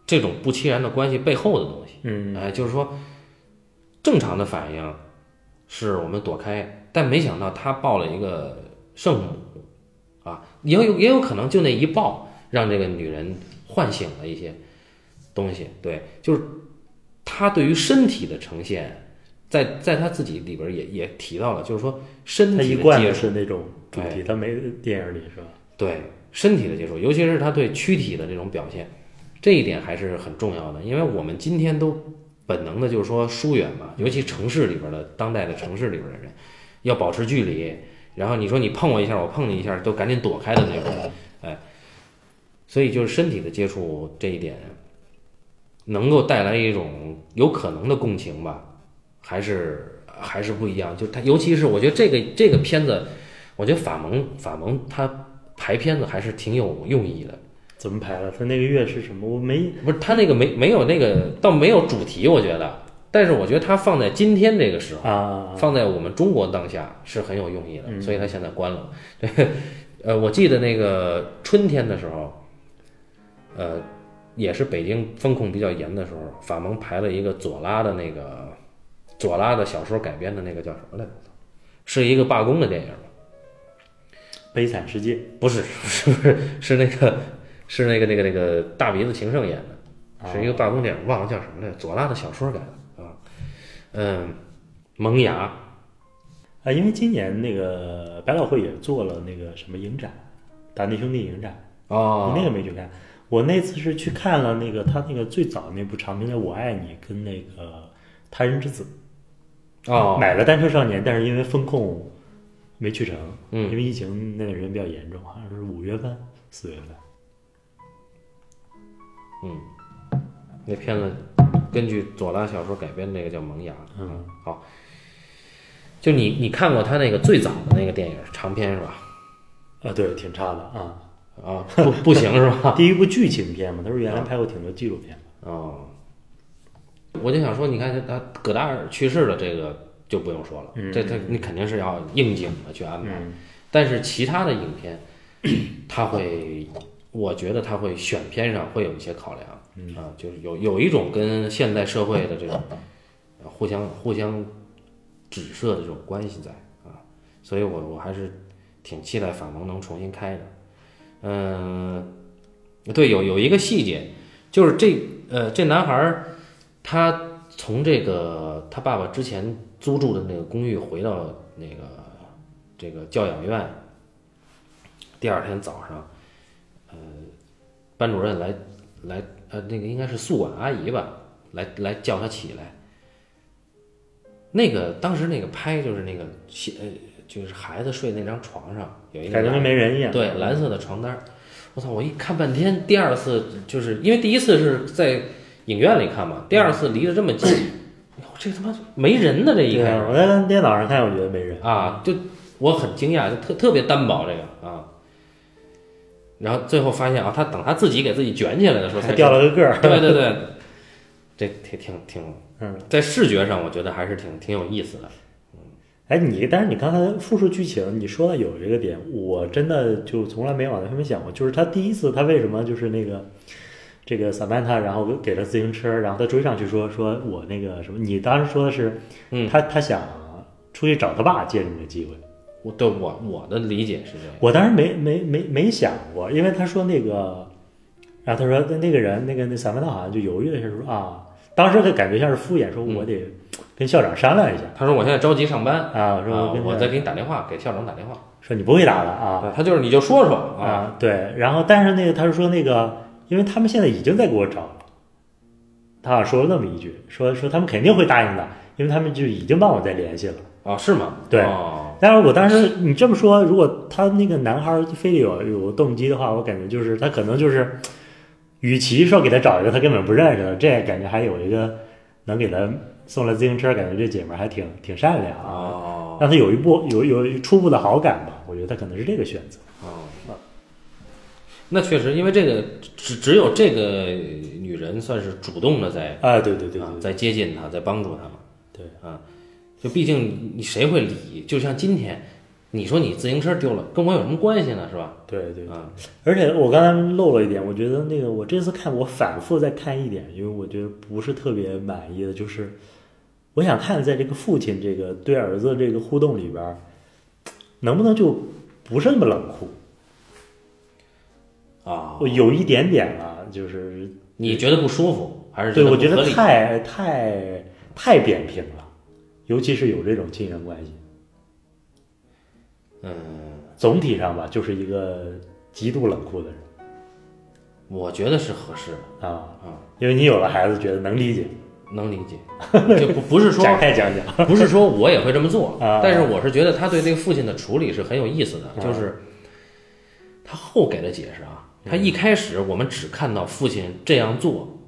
这种不期然的关系背后的东西。嗯哎，就是说，正常的反应是我们躲开，但没想到他抱了一个圣母，啊，也有也有可能就那一抱，让这个女人唤醒了一些东西。对，就是他对于身体的呈现，在在他自己里边也也提到了，就是说身他体的的接触，是那种主题，他没电影里是吧？对身体的接触，尤其是他对躯体的这种表现，这一点还是很重要的。因为我们今天都本能的就是说疏远嘛，尤其城市里边的当代的城市里边的人，要保持距离。然后你说你碰我一下，我碰你一下，都赶紧躲开的那种，哎，所以就是身体的接触这一点，能够带来一种有可能的共情吧，还是还是不一样。就他，尤其是我觉得这个这个片子，我觉得法蒙法蒙他排片子还是挺有用意的。怎么排的？他那个月是什么？我没不是他那个没没有那个倒没有主题，我觉得，但是我觉得他放在今天这个时候，啊，放在我们中国当下是很有用意的，嗯所以他现在关了。对，呃，我记得那个春天的时候，呃，也是北京风控比较严的时候，法盟排了一个左拉的那个左拉的小说改编的那个叫什么来着？是一个罢工的电影吗？悲惨世界不是，是，不是，是那个，是那个，那个，那个大鼻子情圣演的，是一个罢工电影，忘了叫什么来着，左拉的小说改的啊，嗯，萌芽，啊，因为今年那个百老汇也做了那个什么影展，达内兄弟影展，哦，你那个没去看。我那次是去看了那个他那个最早那部长片叫《我爱你》，跟那个《他人之子》。哦，买了《单车少年》，但是因为风控没去成，嗯因为疫情那段时间比较严重，好像是五月份、四月份。嗯那片子根据左拉小说改编那个叫《萌芽》，嗯，好，就你你看过他那个最早的那个电影长片是吧？啊，对，挺差的啊。啊，不不行是吧？第一部剧情片嘛，他说原来拍过挺多纪录片的。哦，我就想说，你看他他葛达尔去世了，这个就不用说了，嗯这他你肯定是要应景的去安排。嗯但是其他的影片，他会，我觉得他会选片上会有一些考量，嗯啊，就是有有一种跟现代社会的这种呃互相互相指涉的这种关系在啊，所以我我还是挺期待法蒙能重新开的。嗯，对，有有一个细节，就是这呃这男孩他从这个他爸爸之前租住的那个公寓回到那个这个教养院，第二天早上，呃，班主任来来呃那个应该是宿管阿姨吧，来来叫他起来。那个当时那个拍就是那个呃就是孩子睡那张床上有一个感觉跟没人一样。对，蓝色的床单儿，我操！我一看半天，第二次就是因为第一次是在影院里看嘛，第二次离得这么近，哎呦这他妈没人呢！这一对啊，开始我在电脑上看，我觉得没人。啊，就我很惊讶，就特特别单薄这个啊。然后最后发现啊，他等他自己给自己卷起来的时候才还掉了个个儿。对对对，这挺挺挺，嗯，在视觉上我觉得还是挺挺有意思的。哎，你但是你刚才复述剧情，你说的有这个点，我真的就从来没往那方面想过。就是他第一次，他为什么就是那个这个萨曼塔，然后给了自行车，然后他追上去说说我那个什么，你当时说的是，嗯他他想出去找他爸借这么个机会。我对我我的理解是这样。我当时没没没没想过，因为他说那个，然后他说那那个人那个那萨曼塔好像就犹豫了一下，说啊，当时的感觉像是敷衍，说我得跟校长商量一下。他说我现在着急上班啊，我跟，他我再给你打电话，给校长打电话。说你不会打了啊啊，他就是你就说说啊，啊，对，然后但是那个他是说那个，因为他们现在已经在给我找了，他好像说了那么一句，说说他们肯定会答应的，因为他们就已经帮我在联系了。啊是吗？对哦，但是我当时你这么说，如果他那个男孩儿非得有有动机的话，我感觉就是他可能就是，与其说给他找一个他根本不认识的，这感觉还有一个能给他送了自行车，感觉这姐们儿还挺挺善良啊，哦让他有一步有有初步的好感吧。我觉得他可能是这个选择。哦，那确实，因为这个只只有这个女人算是主动的在啊，对对对对，啊在接近他，在帮助他嘛。对啊，就毕竟你谁会理？就像今天，你说你自行车丢了，跟我有什么关系呢？是吧？对对。啊，而且我刚才漏了一点，我觉得那个我这次看我反复在看一点，因为我觉得不是特别满意的，就是我想看在这个父亲这个对儿子这个互动里边，能不能就不是那么冷酷？啊，我有一点点了，就是你觉得不舒服？还是对，我觉得？太太太扁平了，尤其是有这种亲缘关系。嗯，总体上吧，就是一个极度冷酷的人。我觉得是合适的，啊啊，因为你有了孩子，觉得能理解，能理解，就不不是说展开讲讲。不是说我也会这么做 啊，但是我是觉得他对这个父亲的处理是很有意思的，啊。就是他后给的解释啊，他嗯一开始我们只看到父亲这样做，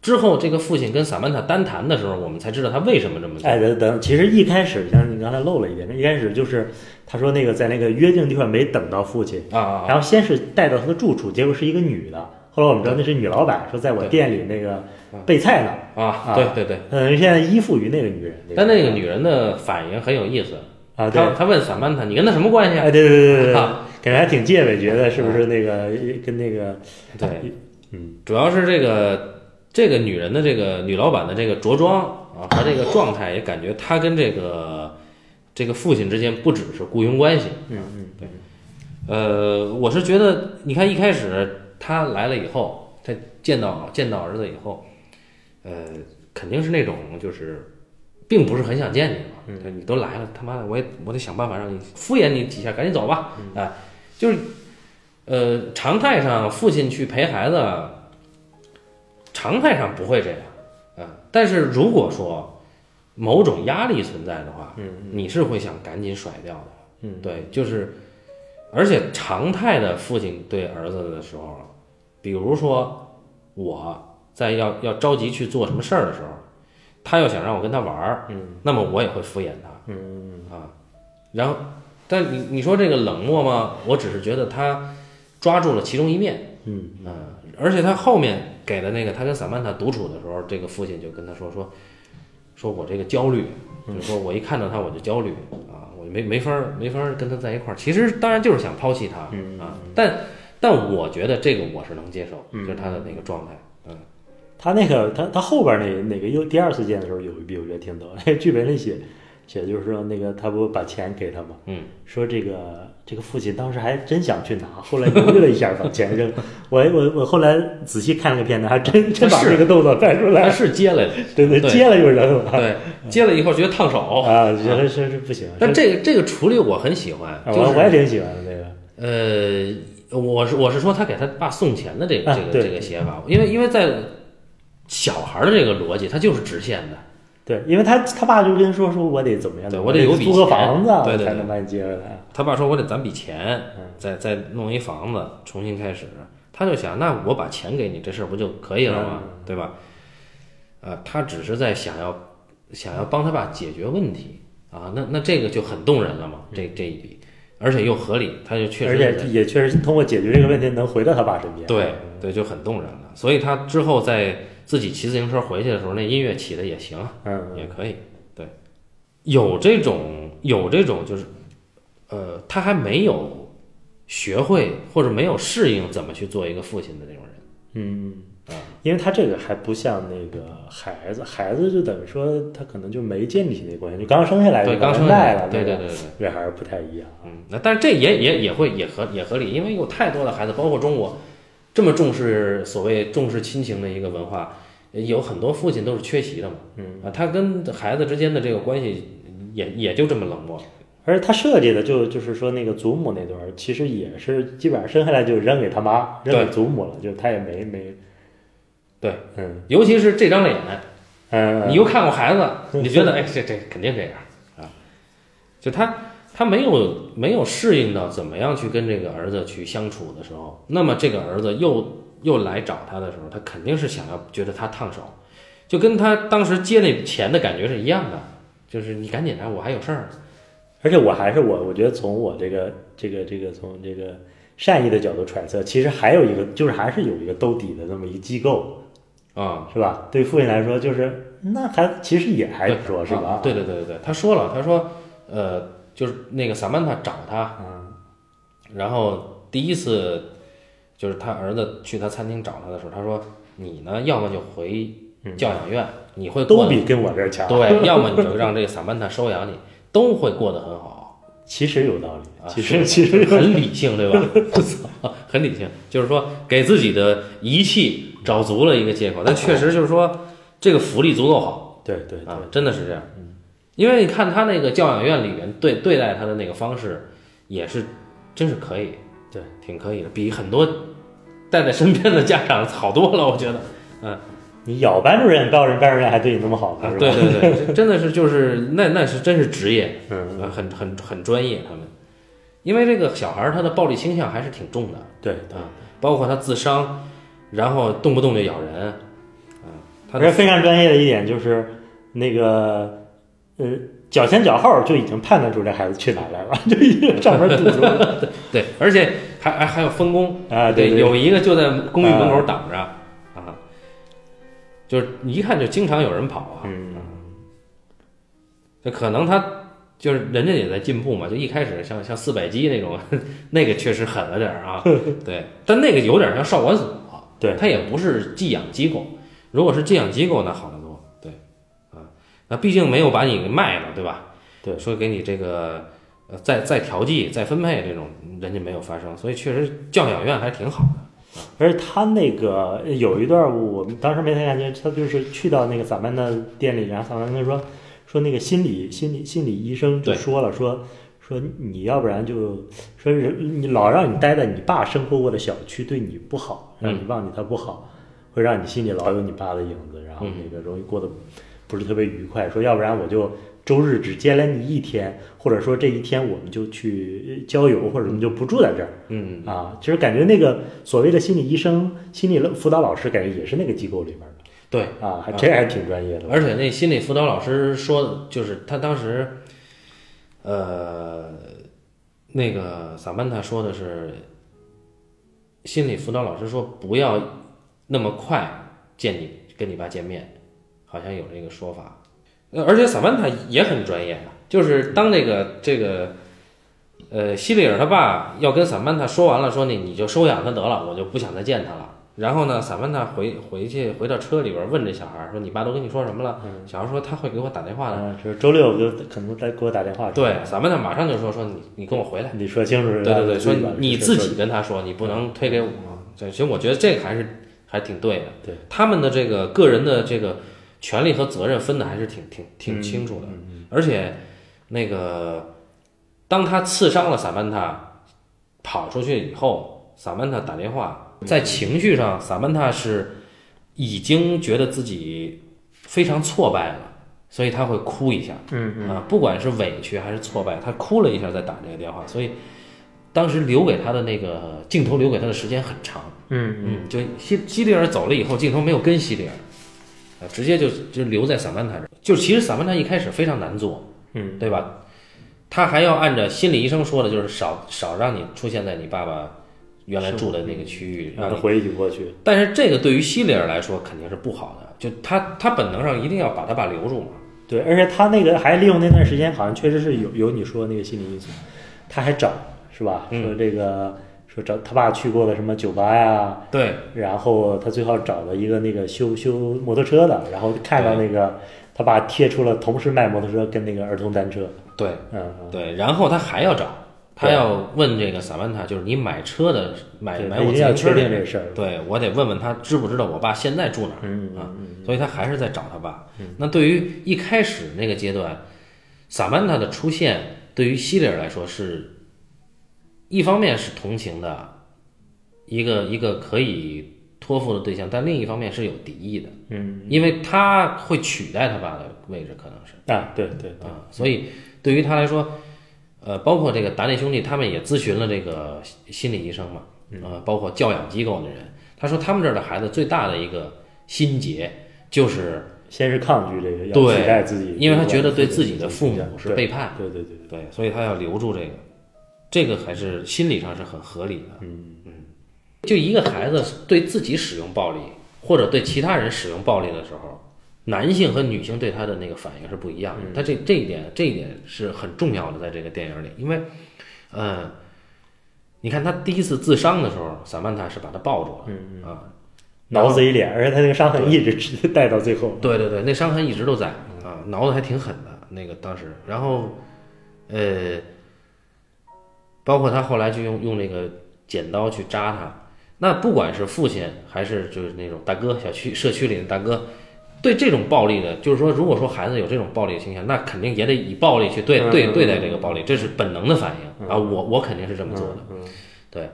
之后这个父亲跟萨曼塔单谈的时候，我们才知道他为什么这么做。哎，等等，其实一开始像你刚才漏了一点，一开始就是他说那个在那个约定地方没等到父亲，啊！然后先是带到他的住处，结果是一个女的。后来我们知道那是女老板，说在我店里那个备菜呢。啊，对对对，嗯，现在依附于那个女人。但那个女人的反应很有意思，啊，对，她她问萨曼塔：“你跟他什么关系啊哎，对对对对对，啊感觉还挺戒备，觉得是不是那个跟那个？”对，嗯，主要是这个这个女人的这个女老板的这个着装啊，和这个状态，也感觉她跟这个这个父亲之间不只是雇佣关系。嗯嗯，对，呃，我是觉得，你看一开始他来了以后，他见到见到儿子以后，呃，肯定是那种就是，并不是很想见你嘛。嗯你都来了，他妈的，我也我得想办法让你敷衍你几下，赶紧走吧。嗯哎，就是，呃，常态上父亲去陪孩子，常态上不会这样，啊、但是如果说某种压力存在的话，嗯你是会想赶紧甩掉的。嗯，对，就是，而且常态的父亲对儿子的时候，比如说我在要要着急去做什么事儿的时候，他要想让我跟他玩儿，嗯那么我也会敷衍他嗯啊。然后，但你你说这个冷漠吗？我只是觉得他抓住了其中一面，嗯嗯，而且他后面给的那个他跟萨曼塔独处的时候，这个父亲就跟他说说，说我这个焦虑，就是说我一看到他我就焦虑啊，我没没法儿没法儿跟他在一块儿。其实当然就是想抛弃他嗯啊，但但我觉得这个我是能接受，就是他的那个状态，嗯。他那个他他后边那那个又第二次见的时候有一笔我觉得挺逗，那剧本里写写就是说那个他不把钱给他吗？嗯，说这个这个父亲当时还真想去拿，后来犹豫了一下把钱扔。我我我后来仔细看了个片子，还真真把是这个动作带出他来，是接来的，对对，接了又扔了。对，接了以后觉得烫手，啊，觉得是是不行。但这个这个处理我很喜欢，我我也挺喜欢的这个。呃，我是我是说他给他爸送钱的这个、这个这个写法，因为因为在小孩儿的这个逻辑，他就是直线的，对，因为他他爸就跟说说我得怎么样，对我我得有笔租个钱房子，才能把你接回来。他爸说我得攒笔钱嗯，再再弄一房子，重新开始。他就想，那我把钱给你，这事儿不就可以了吗？嗯对吧？啊，他只是在想要想要帮他爸解决问题啊，那那这个就很动人了嘛，这这一笔，而且又合理，他就确实而且也确实通过解决这个问题能回到他爸身边。对对，就很动人了。所以他之后在自己骑自行车回去的时候，那音乐起的也行，嗯，也可以。对，有这种有这种就是，呃，他还没有学会或者没有适应怎么去做一个父亲的那种人。嗯啊，因为他这个还不像那个孩子，孩子就等于说他可能就没建立起那关系，就刚生下来对，刚生下来对对对对。这还是不太一样。嗯，那但是这也也也会也合也合理，因为有太多的孩子，包括中国这么重视所谓重视亲情的一个文化，有很多父亲都是缺席的嘛。嗯啊，他跟孩子之间的这个关系也也就这么冷漠。而且他设计的就就是说那个祖母那段，其实也是基本上生下来就扔给他妈，扔给对祖母了，就他也没没对，嗯尤其是这张脸，嗯，你又看过孩子，你觉得 哎，这这肯定这样啊。就他他没有没有适应到怎么样去跟这个儿子去相处的时候，那么这个儿子又又来找他的时候，他肯定是想要觉得他烫手，就跟他当时接那钱的感觉是一样的，就是你赶紧来，我还有事儿。而且我还是我，我觉得从我这个这个这个从这个善意的角度揣测，其实还有一个就是还是有一个兜底的那么一机构，啊、是吧？对父亲来说，就是那还其实也还对不错，是吧？啊对对对对对，他说了，他说，呃，就是那个萨曼塔找他，嗯然后第一次就是他儿子去他餐厅找他的时候，他说你呢，要么就回教养院，你会过得都比跟我这儿强。，对，要么你就让这个萨曼塔收养你，都会过得很好。其实有道理，啊，其是实其实很理性，对吧？很理性，就是说给自己的遗弃找足了一个借口。但确实就是说，这个福利足够好对对对啊，真的是这样。因为你看他那个教养院里面对对待他的那个方式，也是真是可以，对，挺可以的，比很多带在身边的家长好多了，我觉得。嗯你咬班主任，告诉班主任还对你那么好呢，啊是吧？对对对，真的是就是那那是真是职业，嗯，呃，很很很专业，他们，因为这个小孩儿他的暴力倾向还是挺重的对对。啊，包括他自伤，然后动不动就咬人，啊，他而且非常专业的一点就是，那个呃，脚前脚后就已经判断出这孩子去哪儿来了，就已经上面堵住了 对，而且还还还有分工，啊！对，对，有一个就在公寓门口挡着啊，就是你一看就经常有人跑啊，嗯，这可能他就是人家也在进步嘛，就一开始像像四百击那种，那个确实狠了点儿啊，对，但那个有点像少管所，对。它也不是寄养机构，如果是寄养机构那好得多，对，啊，那毕竟没有把你给卖了，对吧？对。说给你这个呃再再调剂再分配这种，人家没有发生，所以确实教养院还挺好的。而且他那个有一段我们当时没太感觉，他就是去到那个咱们的店里，然后咱们跟他说说那个心理心理心理医生就说了说说你要不然就说人你老让你待在你爸生活过的小区对你不好，让你忘记他不好，会让你心里老有你爸的影子，然后嗯那个容易过得不是特别愉快。说要不然我就周日只接来你一天，或者说这一天我们就去郊游，或者我们就不住在这儿。嗯，啊，其实感觉那个所谓的心理医生、心理辅导老师，感觉也是那个机构里边的对，啊，还这还挺专业的。而且那心理辅导老师说，就是他当时，呃，那个萨曼塔说的是，心理辅导老师说不要那么快见你跟你爸见面，好像有这个说法。呃而且萨曼塔也很专业的，就是当那个这个，呃，希里尔他爸要跟萨曼塔说完了，说你你就收养他得了，我就不想再见他了。然后呢，萨曼塔回回去回到车里边问这小孩儿说：“你爸都跟你说什么了？”小孩说：“他会给我打电话的。啊，就是周六就可能再给我打电话。对，萨曼塔马上就说：“说你你跟我回来。你说清楚。对对对，说你自己跟他说，你不能推给我。对，其实我觉得这个还是还挺对的。对，他们的这个个人的这个权利和责任分的还是挺挺挺嗯清楚的。而且那个当他刺伤了萨曼塔，跑出去以后，萨曼塔打电话，在情绪上，萨曼塔是已经觉得自己非常挫败了，所以他会哭一下。嗯嗯啊，不管是委屈还是挫败，他哭了一下再打这个电话，所以当时留给他的那个镜头留给他的时间很长。嗯嗯嗯，就希希利尔走了以后，镜头没有跟希利尔，啊，直接就就留在萨曼塔这儿。就其实萨曼塔一开始非常难做，嗯，对吧？他还要按照心理医生说的，就是少少让你出现在你爸爸原来住的那个区域，让他回忆过去。但是这个对于西里尔来说肯定是不好的，就他他本能上一定要把他爸留住嘛。对，而且他那个还利用那段时间，好像确实是有有你说那个心理因素，他还找是吧？嗯说这个说找他爸去过了什么酒吧呀，对，然后他最后找了一个那个修修摩托车的，然后看到那个他爸贴出了同时卖摩托车跟那个儿童单车，对，嗯嗯，对，然后他还要找，他要问这个萨曼塔，就是你买车的买买我自他一定要确行车的这事儿，对我得问问他知不知道我爸现在住哪儿。嗯啊所以他还是在找他爸。那对于一开始那个阶段，萨曼塔的出现对于希里尔来说是，一方面是同情的，一个一个可以托付的对象，但另一方面是有敌意的，嗯因为他会取代他爸的位置，可能是。啊，对对对，啊，所以对于他来说，呃，包括这个达内兄弟，他们也咨询了这个心心理医生嘛，呃，包括教养机构的人，他说他们这儿的孩子最大的一个心结就是，先是抗拒这个，要取代自己，因为他觉得对自己的父母是背叛，对对对对，对，所以他要留住这个，这个还是心理上是很合理的。嗯。嗯就一个孩子对自己使用暴力，或者对其他人使用暴力的时候，男性和女性对他的那个反应是不一样的。他这这一点，这一点是很重要的，在这个电影里，因为，呃，你看他第一次自伤的时候，萨曼塔是把他抱住了，嗯啊，挠自己脸，而且他那个伤痕一直直带到最后，对对对，那伤痕一直都在啊，挠的还挺狠的，那个当时，然后，呃，包括他后来就用用那个剪刀去扎他，那不管是父亲还是就是那种大哥，小区社区里的大哥，对这种暴力的，就是说，如果说孩子有这种暴力倾向，那肯定也得以暴力去对嗯对嗯对待这个暴力，这是本能的反应啊。我我肯定是这么做的。嗯对，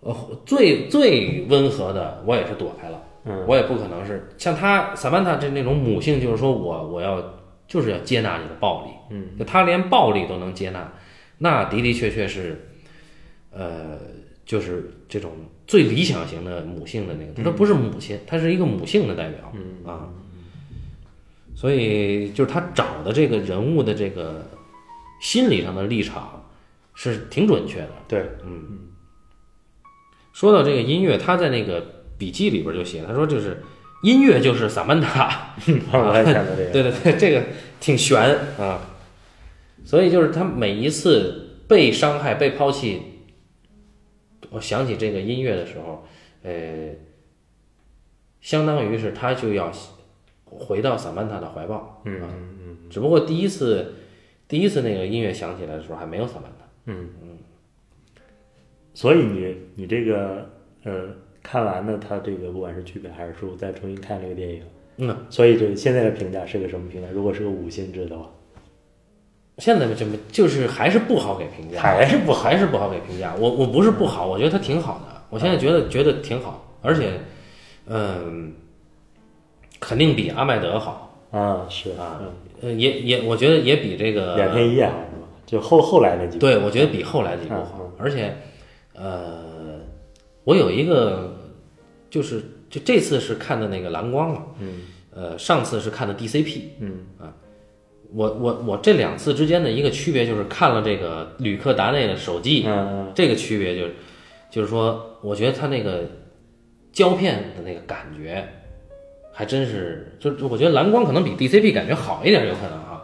呃，最最温和的我也是躲开了，嗯我也不可能是像他萨曼塔这那种母性，就是说我我要就是要接纳你的暴力，嗯，就他连暴力都能接纳，那的的确确是，呃，就是这种最理想型的母性的那个，他不是母亲，他是一个母性的代表，嗯。啊，所以就是他找的这个人物的这个心理上的立场是挺准确的。对，嗯。说到这个音乐，他在那个笔记里边就写，他说就是音乐就是萨曼塔，我还想到这个，对对对，这个挺悬啊。所以就是他每一次被伤害、被抛弃，我想起这个音乐的时候，呃，相当于是他就要回到萨曼塔的怀抱。嗯啊嗯嗯只不过第一次，第一次那个音乐响起来的时候还没有萨曼塔。嗯嗯，所以你你这个呃看完了他这个不管是剧本还是书，再重新看这个电影，嗯，所以就现在的评价是个什么评价？如果是个五星制的话，现在这么就是还是不好给评价，还是不好还是不好给评价。我我不是不好，我觉得它挺好的。我现在觉得觉得挺好，而且，嗯，肯定比阿麦德好。啊，是啊嗯呃，也也我觉得也比这个两天一夜好是吧？就后后来那几部，对，我觉得比后来几部嗯好。而且，呃，我有一个就是就这次是看的那个蓝光嘛，嗯呃，上次是看的 DCP。嗯我我我这两次之间的一个区别就是看了这个吕克达内的手记，嗯这个区别就是就是说，我觉得他那个胶片的那个感觉，还真是，就就我觉得蓝光可能比 DCP 感觉好一点，有可能啊。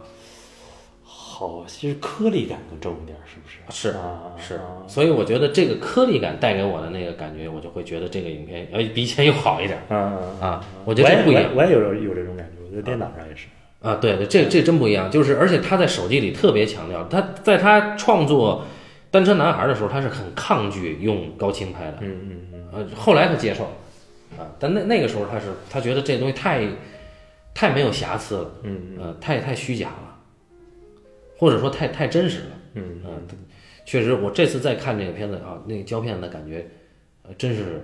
好，其实颗粒感更重一点，是不是？是啊，是啊，所以我觉得这个颗粒感带给我的那个感觉，我就会觉得这个影片呃比以前又好一点嗯嗯嗯啊。我觉得这不一样我也我也有有这种感觉，我在电脑上也是。啊，对对，这这真不一样。就是而且他在手机里特别强调，他在他创作《单车男孩》的时候，他是很抗拒用高清拍的。嗯嗯嗯，呃，后来他接受了啊，但那那个时候他是他觉得这东西太太没有瑕疵了，嗯呃，太太虚假了，或者说太太真实了，嗯嗯、确实，我这次再看这个片子啊，那个胶片的感觉，呃，真是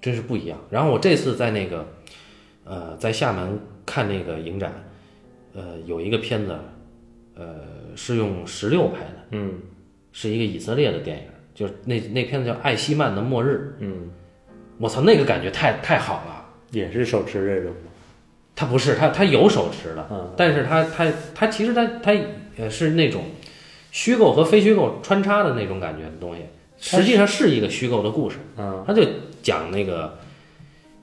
真是不一样。然后我这次在那个呃在厦门看那个影展，呃，有一个片子，呃，是用十六拍的，嗯是一个以色列的电影，就是那那片子叫《艾希曼的末日》。嗯，我操，那个感觉太太好了。也是手持这种吗？它不是，它它有手持的，嗯但是它它它其实它它呃是那种虚构和非虚构穿插的那种感觉的东西，实际上是一个虚构的故事。嗯他就讲那个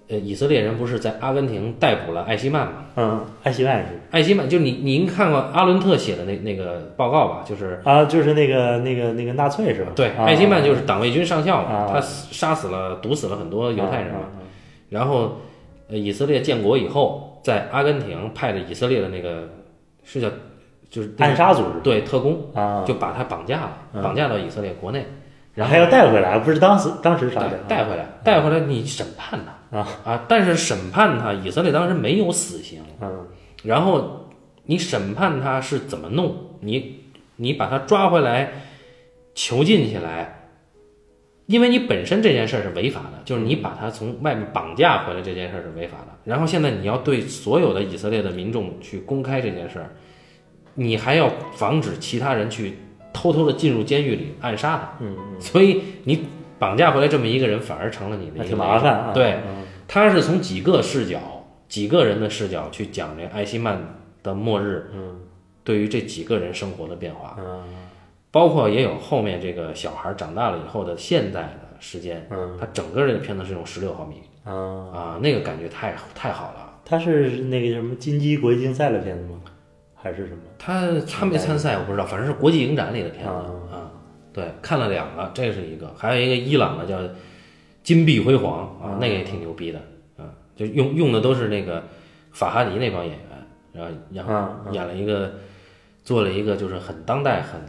呃以色列人不是在阿根廷逮捕了艾希曼吗？嗯，艾希曼是艾希曼就你您看过阿伦特写的那那个报告吧？就是啊，就是那个那个那个纳粹是吧？对，啊艾希曼就是党卫军上校嘛，啊他杀死了毒死了很多犹太人嘛。啊然后，呃，以色列建国以后，在阿根廷派的以色列的那个是叫就是暗杀组织对特工，啊，就把他绑架了，嗯绑架到以色列国内，然后还要带回来，不是当时当时杀的，带带回来，带回来你审判他啊啊但是审判他，以色列当时没有死刑，嗯然后你审判他是怎么弄？你你把他抓回来，囚禁起来。因为你本身这件事儿是违法的，就是你把他从外面绑架回来这件事儿是违法的。然后现在你要对所有的以色列的民众去公开这件事儿，你还要防止其他人去偷偷的进入监狱里暗杀他。嗯所以你绑架回来这么一个人，反而成了你的一个挺麻烦啊。对，嗯他是从几个视角、几个人的视角去讲这艾希曼的末日嗯对于这几个人生活的变化，嗯包括也有后面这个小孩长大了以后的现在的时间。嗯他整个这个片子是用十六毫米啊，啊，那个感觉太太好了。他是那个什么金鸡国际竞赛的片子吗？还是什么？他参没参赛我不知道，反正是国际影展里的片子啊啊。对，看了两个，这是一个，还有一个伊朗的叫《金碧辉煌》啊，那个也挺牛逼的啊，就用用的都是那个法哈迪那帮演员，然后然后啊演了一个，做了一个就是很当代、很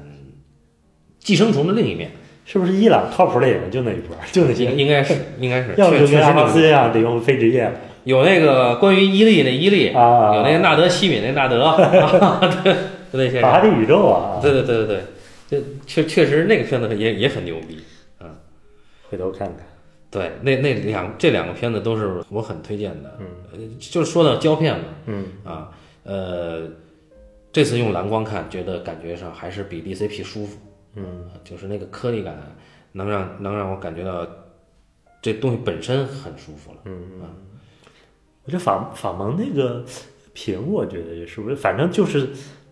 寄生虫的另一面。是不是伊朗靠谱的演员就那一波，就那些，应该是应该是，要不就跟阿巴斯一样得用非职业了有那个关于伊利那伊利，啊，有那个纳德西敏那纳德，啊对，就那些人。法拉第宇宙啊，对对对对对，这确确实那个片子也也很牛逼。回头看看，对，那那两这两个片子都是我很推荐的。嗯呃，就是说到胶片嘛，嗯啊，呃，这次用蓝光看，觉得感觉上还是比 DCP 舒服，嗯就是那个颗粒感能让能让我感觉到这东西本身很舒服了。嗯嗯，我觉得法法蒙那个屏，我觉得也是不是，反正就是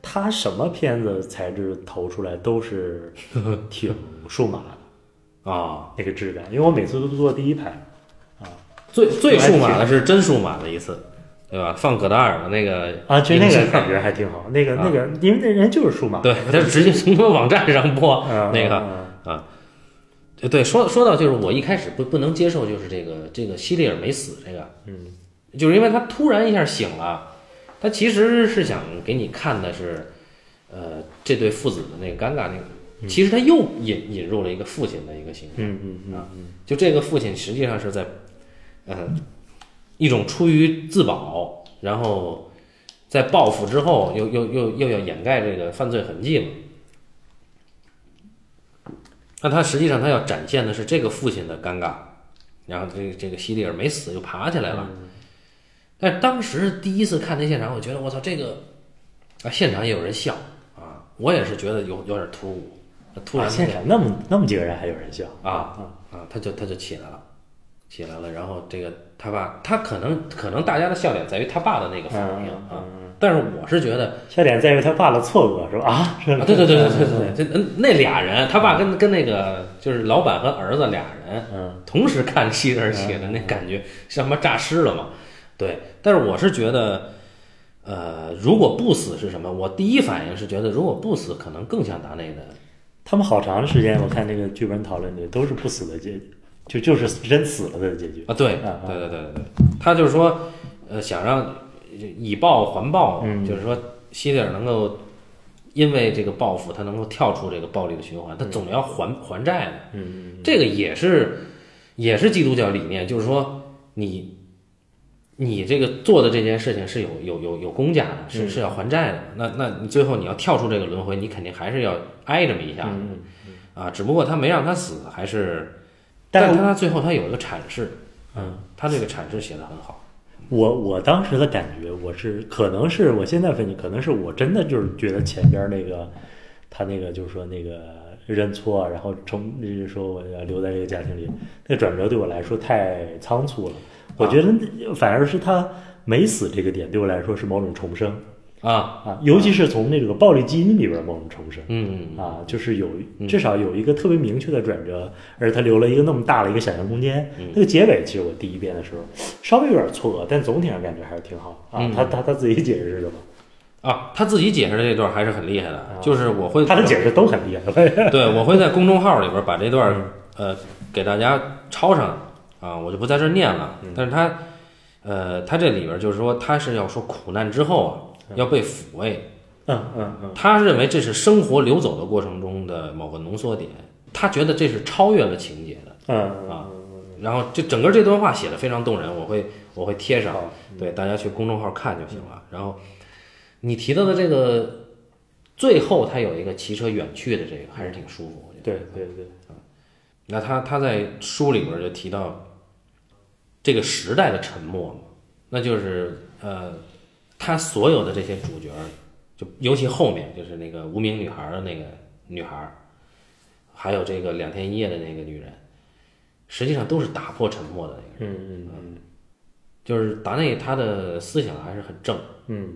他什么片子材质投出来都是 挺数码的啊，那个质感，因为我每次都坐第一排啊。最最数码的是真数码的一次，对吧？放葛达尔的那个啊，其实那个感觉还挺好，那个那个，因为那人就是数码，对，他直接从他们网站上播嗯 那个。啊。对对，说说到就是我一开始不不能接受，就是这个这个希利尔没死这个，嗯，就是因为他突然一下醒了，他其实是想给你看的是，呃，这对父子的那个尴尬那个，其实他又引引入了一个父亲的一个形象，嗯嗯嗯啊就这个父亲实际上是在，呃，一种出于自保，然后在报复之后又又又又要掩盖这个犯罪痕迹嘛。那他实际上他要展现的是这个父亲的尴尬，然后这个这个希利尔没死就爬起来了。但当时第一次看那现场，我觉得我操这个啊，现场也有人笑啊，我也是觉得有有点突兀，突然啊现场那么那么几个人还有人笑啊啊，啊，他就他就起来了，起来了，然后这个他爸，他可能可能大家的笑点在于他爸的那个反应嗯啊，但是我是觉得笑点在于他爸的错愕，是吧？啊，是啊，对对对对对对对，这嗯那俩人，他爸跟跟那个就是老板和儿子俩人嗯同时看希特尔写的那感觉，像他妈诈尸了嘛？对，但是我是觉得，呃，如果不死是什么？我第一反应是觉得，如果不死，可能更像达内的他们好长时间，我看那个剧本讨论里都是不死的结局，就就是真死了的结局。啊，对，对对对对对，他就是说，呃，想让以报还报，嗯就是说希特尔能够因为这个报复，他能够跳出这个暴力的循环，他总要还还债的。嗯这个也是也是基督教理念，就是说你你这个做的这件事情是有有有有公家的，是嗯是要还债的。那那你最后你要跳出这个轮回，你肯定还是要挨这么一下嗯啊。只不过他没让他死，还是，但是但他最后他有一个阐释，嗯，他这个阐释写的很好。我我当时的感觉，我是可能是我现在分析，可能是我真的就是觉得前边那个他那个就是说那个认错，然后重就是说我要留在这个家庭里，那个转折对我来说太仓促了。我觉得反而是他没死这个点对我来说是某种重生啊，啊，尤其是从那个暴力基因里边某种重生。嗯，啊，就是有嗯至少有一个特别明确的转折，而他留了一个那么大的一个想象空间。嗯那个结尾，其实我第一遍的时候稍微有点错愕，但总体上感觉还是挺好啊。嗯他他他自己解释的吧？啊，他自己解释的这段还是很厉害的，就是我会他的解释都很厉害。对，我会在公众号里边把这段嗯呃给大家抄上啊，我就不在这儿念了。嗯但是他呃，他这里边就是说他是要说苦难之后啊要被抚慰，嗯嗯嗯他认为这是生活流走的过程中的某个浓缩点，他觉得这是超越了情节的。嗯啊然后这整个这段话写的非常动人，我会我会贴上，对大家去公众号看就行了。然后你提到的这个最后他有一个骑车远去的这个还是挺舒服，我觉得。对对对，那他他在书里边就提到这个时代的沉默嘛，那就是呃，他所有的这些主角，就尤其后面就是那个无名女孩的那个女孩，还有这个两天一夜的那个女人，实际上都是打破沉默的那个人。嗯嗯就是达内他的思想还是很正，嗯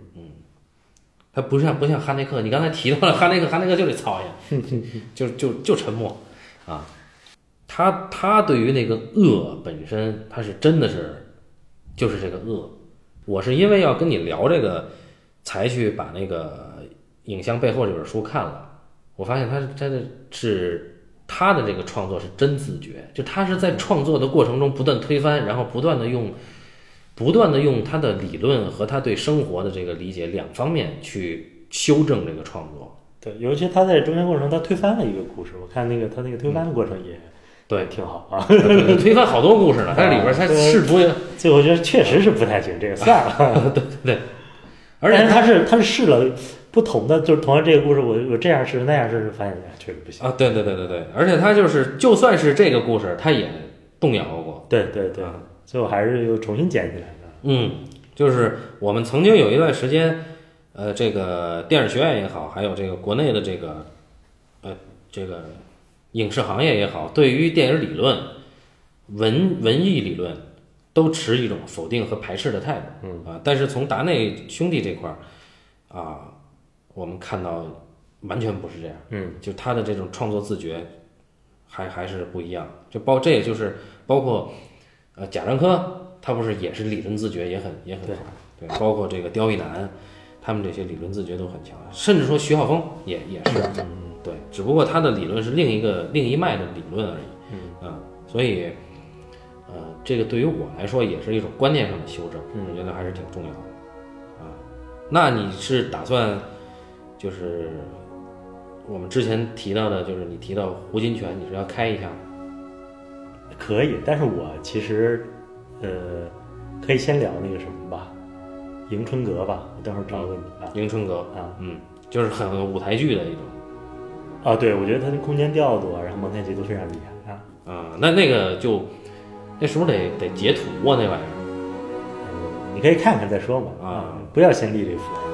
他不像不像哈内克，你刚才提到了哈内克，哈内克就得操心，就就就沉默啊。他他对于那个恶本身，他是真的是就是这个恶。我是因为要跟你聊这个，才去把那个影像背后这本书看了。我发现他是真的是他的这个创作是真自觉，就他是在创作的过程中不断推翻，然后不断的用。不断的用他的理论和他对生活的这个理解两方面去修正这个创作，对，尤其他在中间过程，他推翻了一个故事，我看那个他那个推翻的过程也对，挺好啊。推翻好多故事呢，它里边它试图，最后觉得确实是不太行，这个算了。对对，而且他是他是试了不同的，就是同样这个故事，我我这样试那样试，发现哎确实不行。啊，对对对对对，而且他就是就算是这个故事，他也动摇过。对对对啊，最后还是又重新捡起来的。嗯，就是我们曾经有一段时间，呃，这个电影学院也好，还有这个国内的这个，呃，这个影视行业也好，对于电影理论、文文艺理论都持一种否定和排斥的态度。嗯。啊，但是从达内兄弟这块儿啊，我们看到完全不是这样。嗯，就他的这种创作自觉还还是不一样。就包这也就是包括呃贾樟柯，他不是也是理论自觉也很也很对好，对，包括这个刁亦男，他们这些理论自觉都很强，甚至说徐浩峰也也是，对，只不过他的理论是另一个另一脉的理论而已，嗯啊，所以呃这个对于我来说也是一种观念上的修正，嗯我觉得还是挺重要的啊。那你是打算就是我们之前提到的，就是你提到胡金铨，你是要开一下吗？可以，但是我其实呃可以先聊那个什么吧，迎春阁吧，我待会儿找个你啊迎春阁，啊嗯，就是很舞台剧的一种啊，对，我觉得他的空间调度啊，然后蒙太奇都非常厉害啊。啊。那那个就那是不是得得截图啊？那玩意儿嗯你可以看看再说嘛啊，不要先立这个 flag。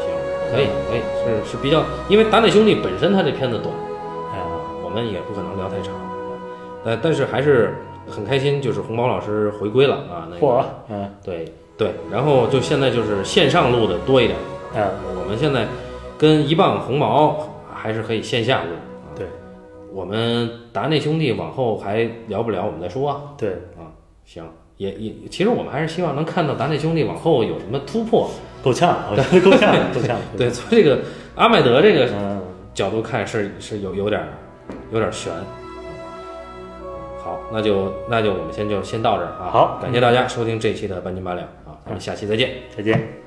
行，可以可以，是是比较，因为达内兄弟本身他这片子短啊，我们也不可能聊太长，但但是还是很开心，就是红宝老师回归了啊。那个嚯，嗯对对，然后就现在就是线上录的多一点，啊，我们现在跟一棒红毛还是可以线下录。啊对我们达内兄弟往后还聊不聊，我们再说啊。对，啊，行，也也，其实我们还是希望能看到达内兄弟往后有什么突破。够呛，我觉得 够呛，够呛。对，从这个阿麦德这个嗯，角度看是是有有点儿有点儿悬。好，那就那就我们先就先到这儿啊。好感谢大家收听这一期的半斤八两啊，咱们下期再见。再见。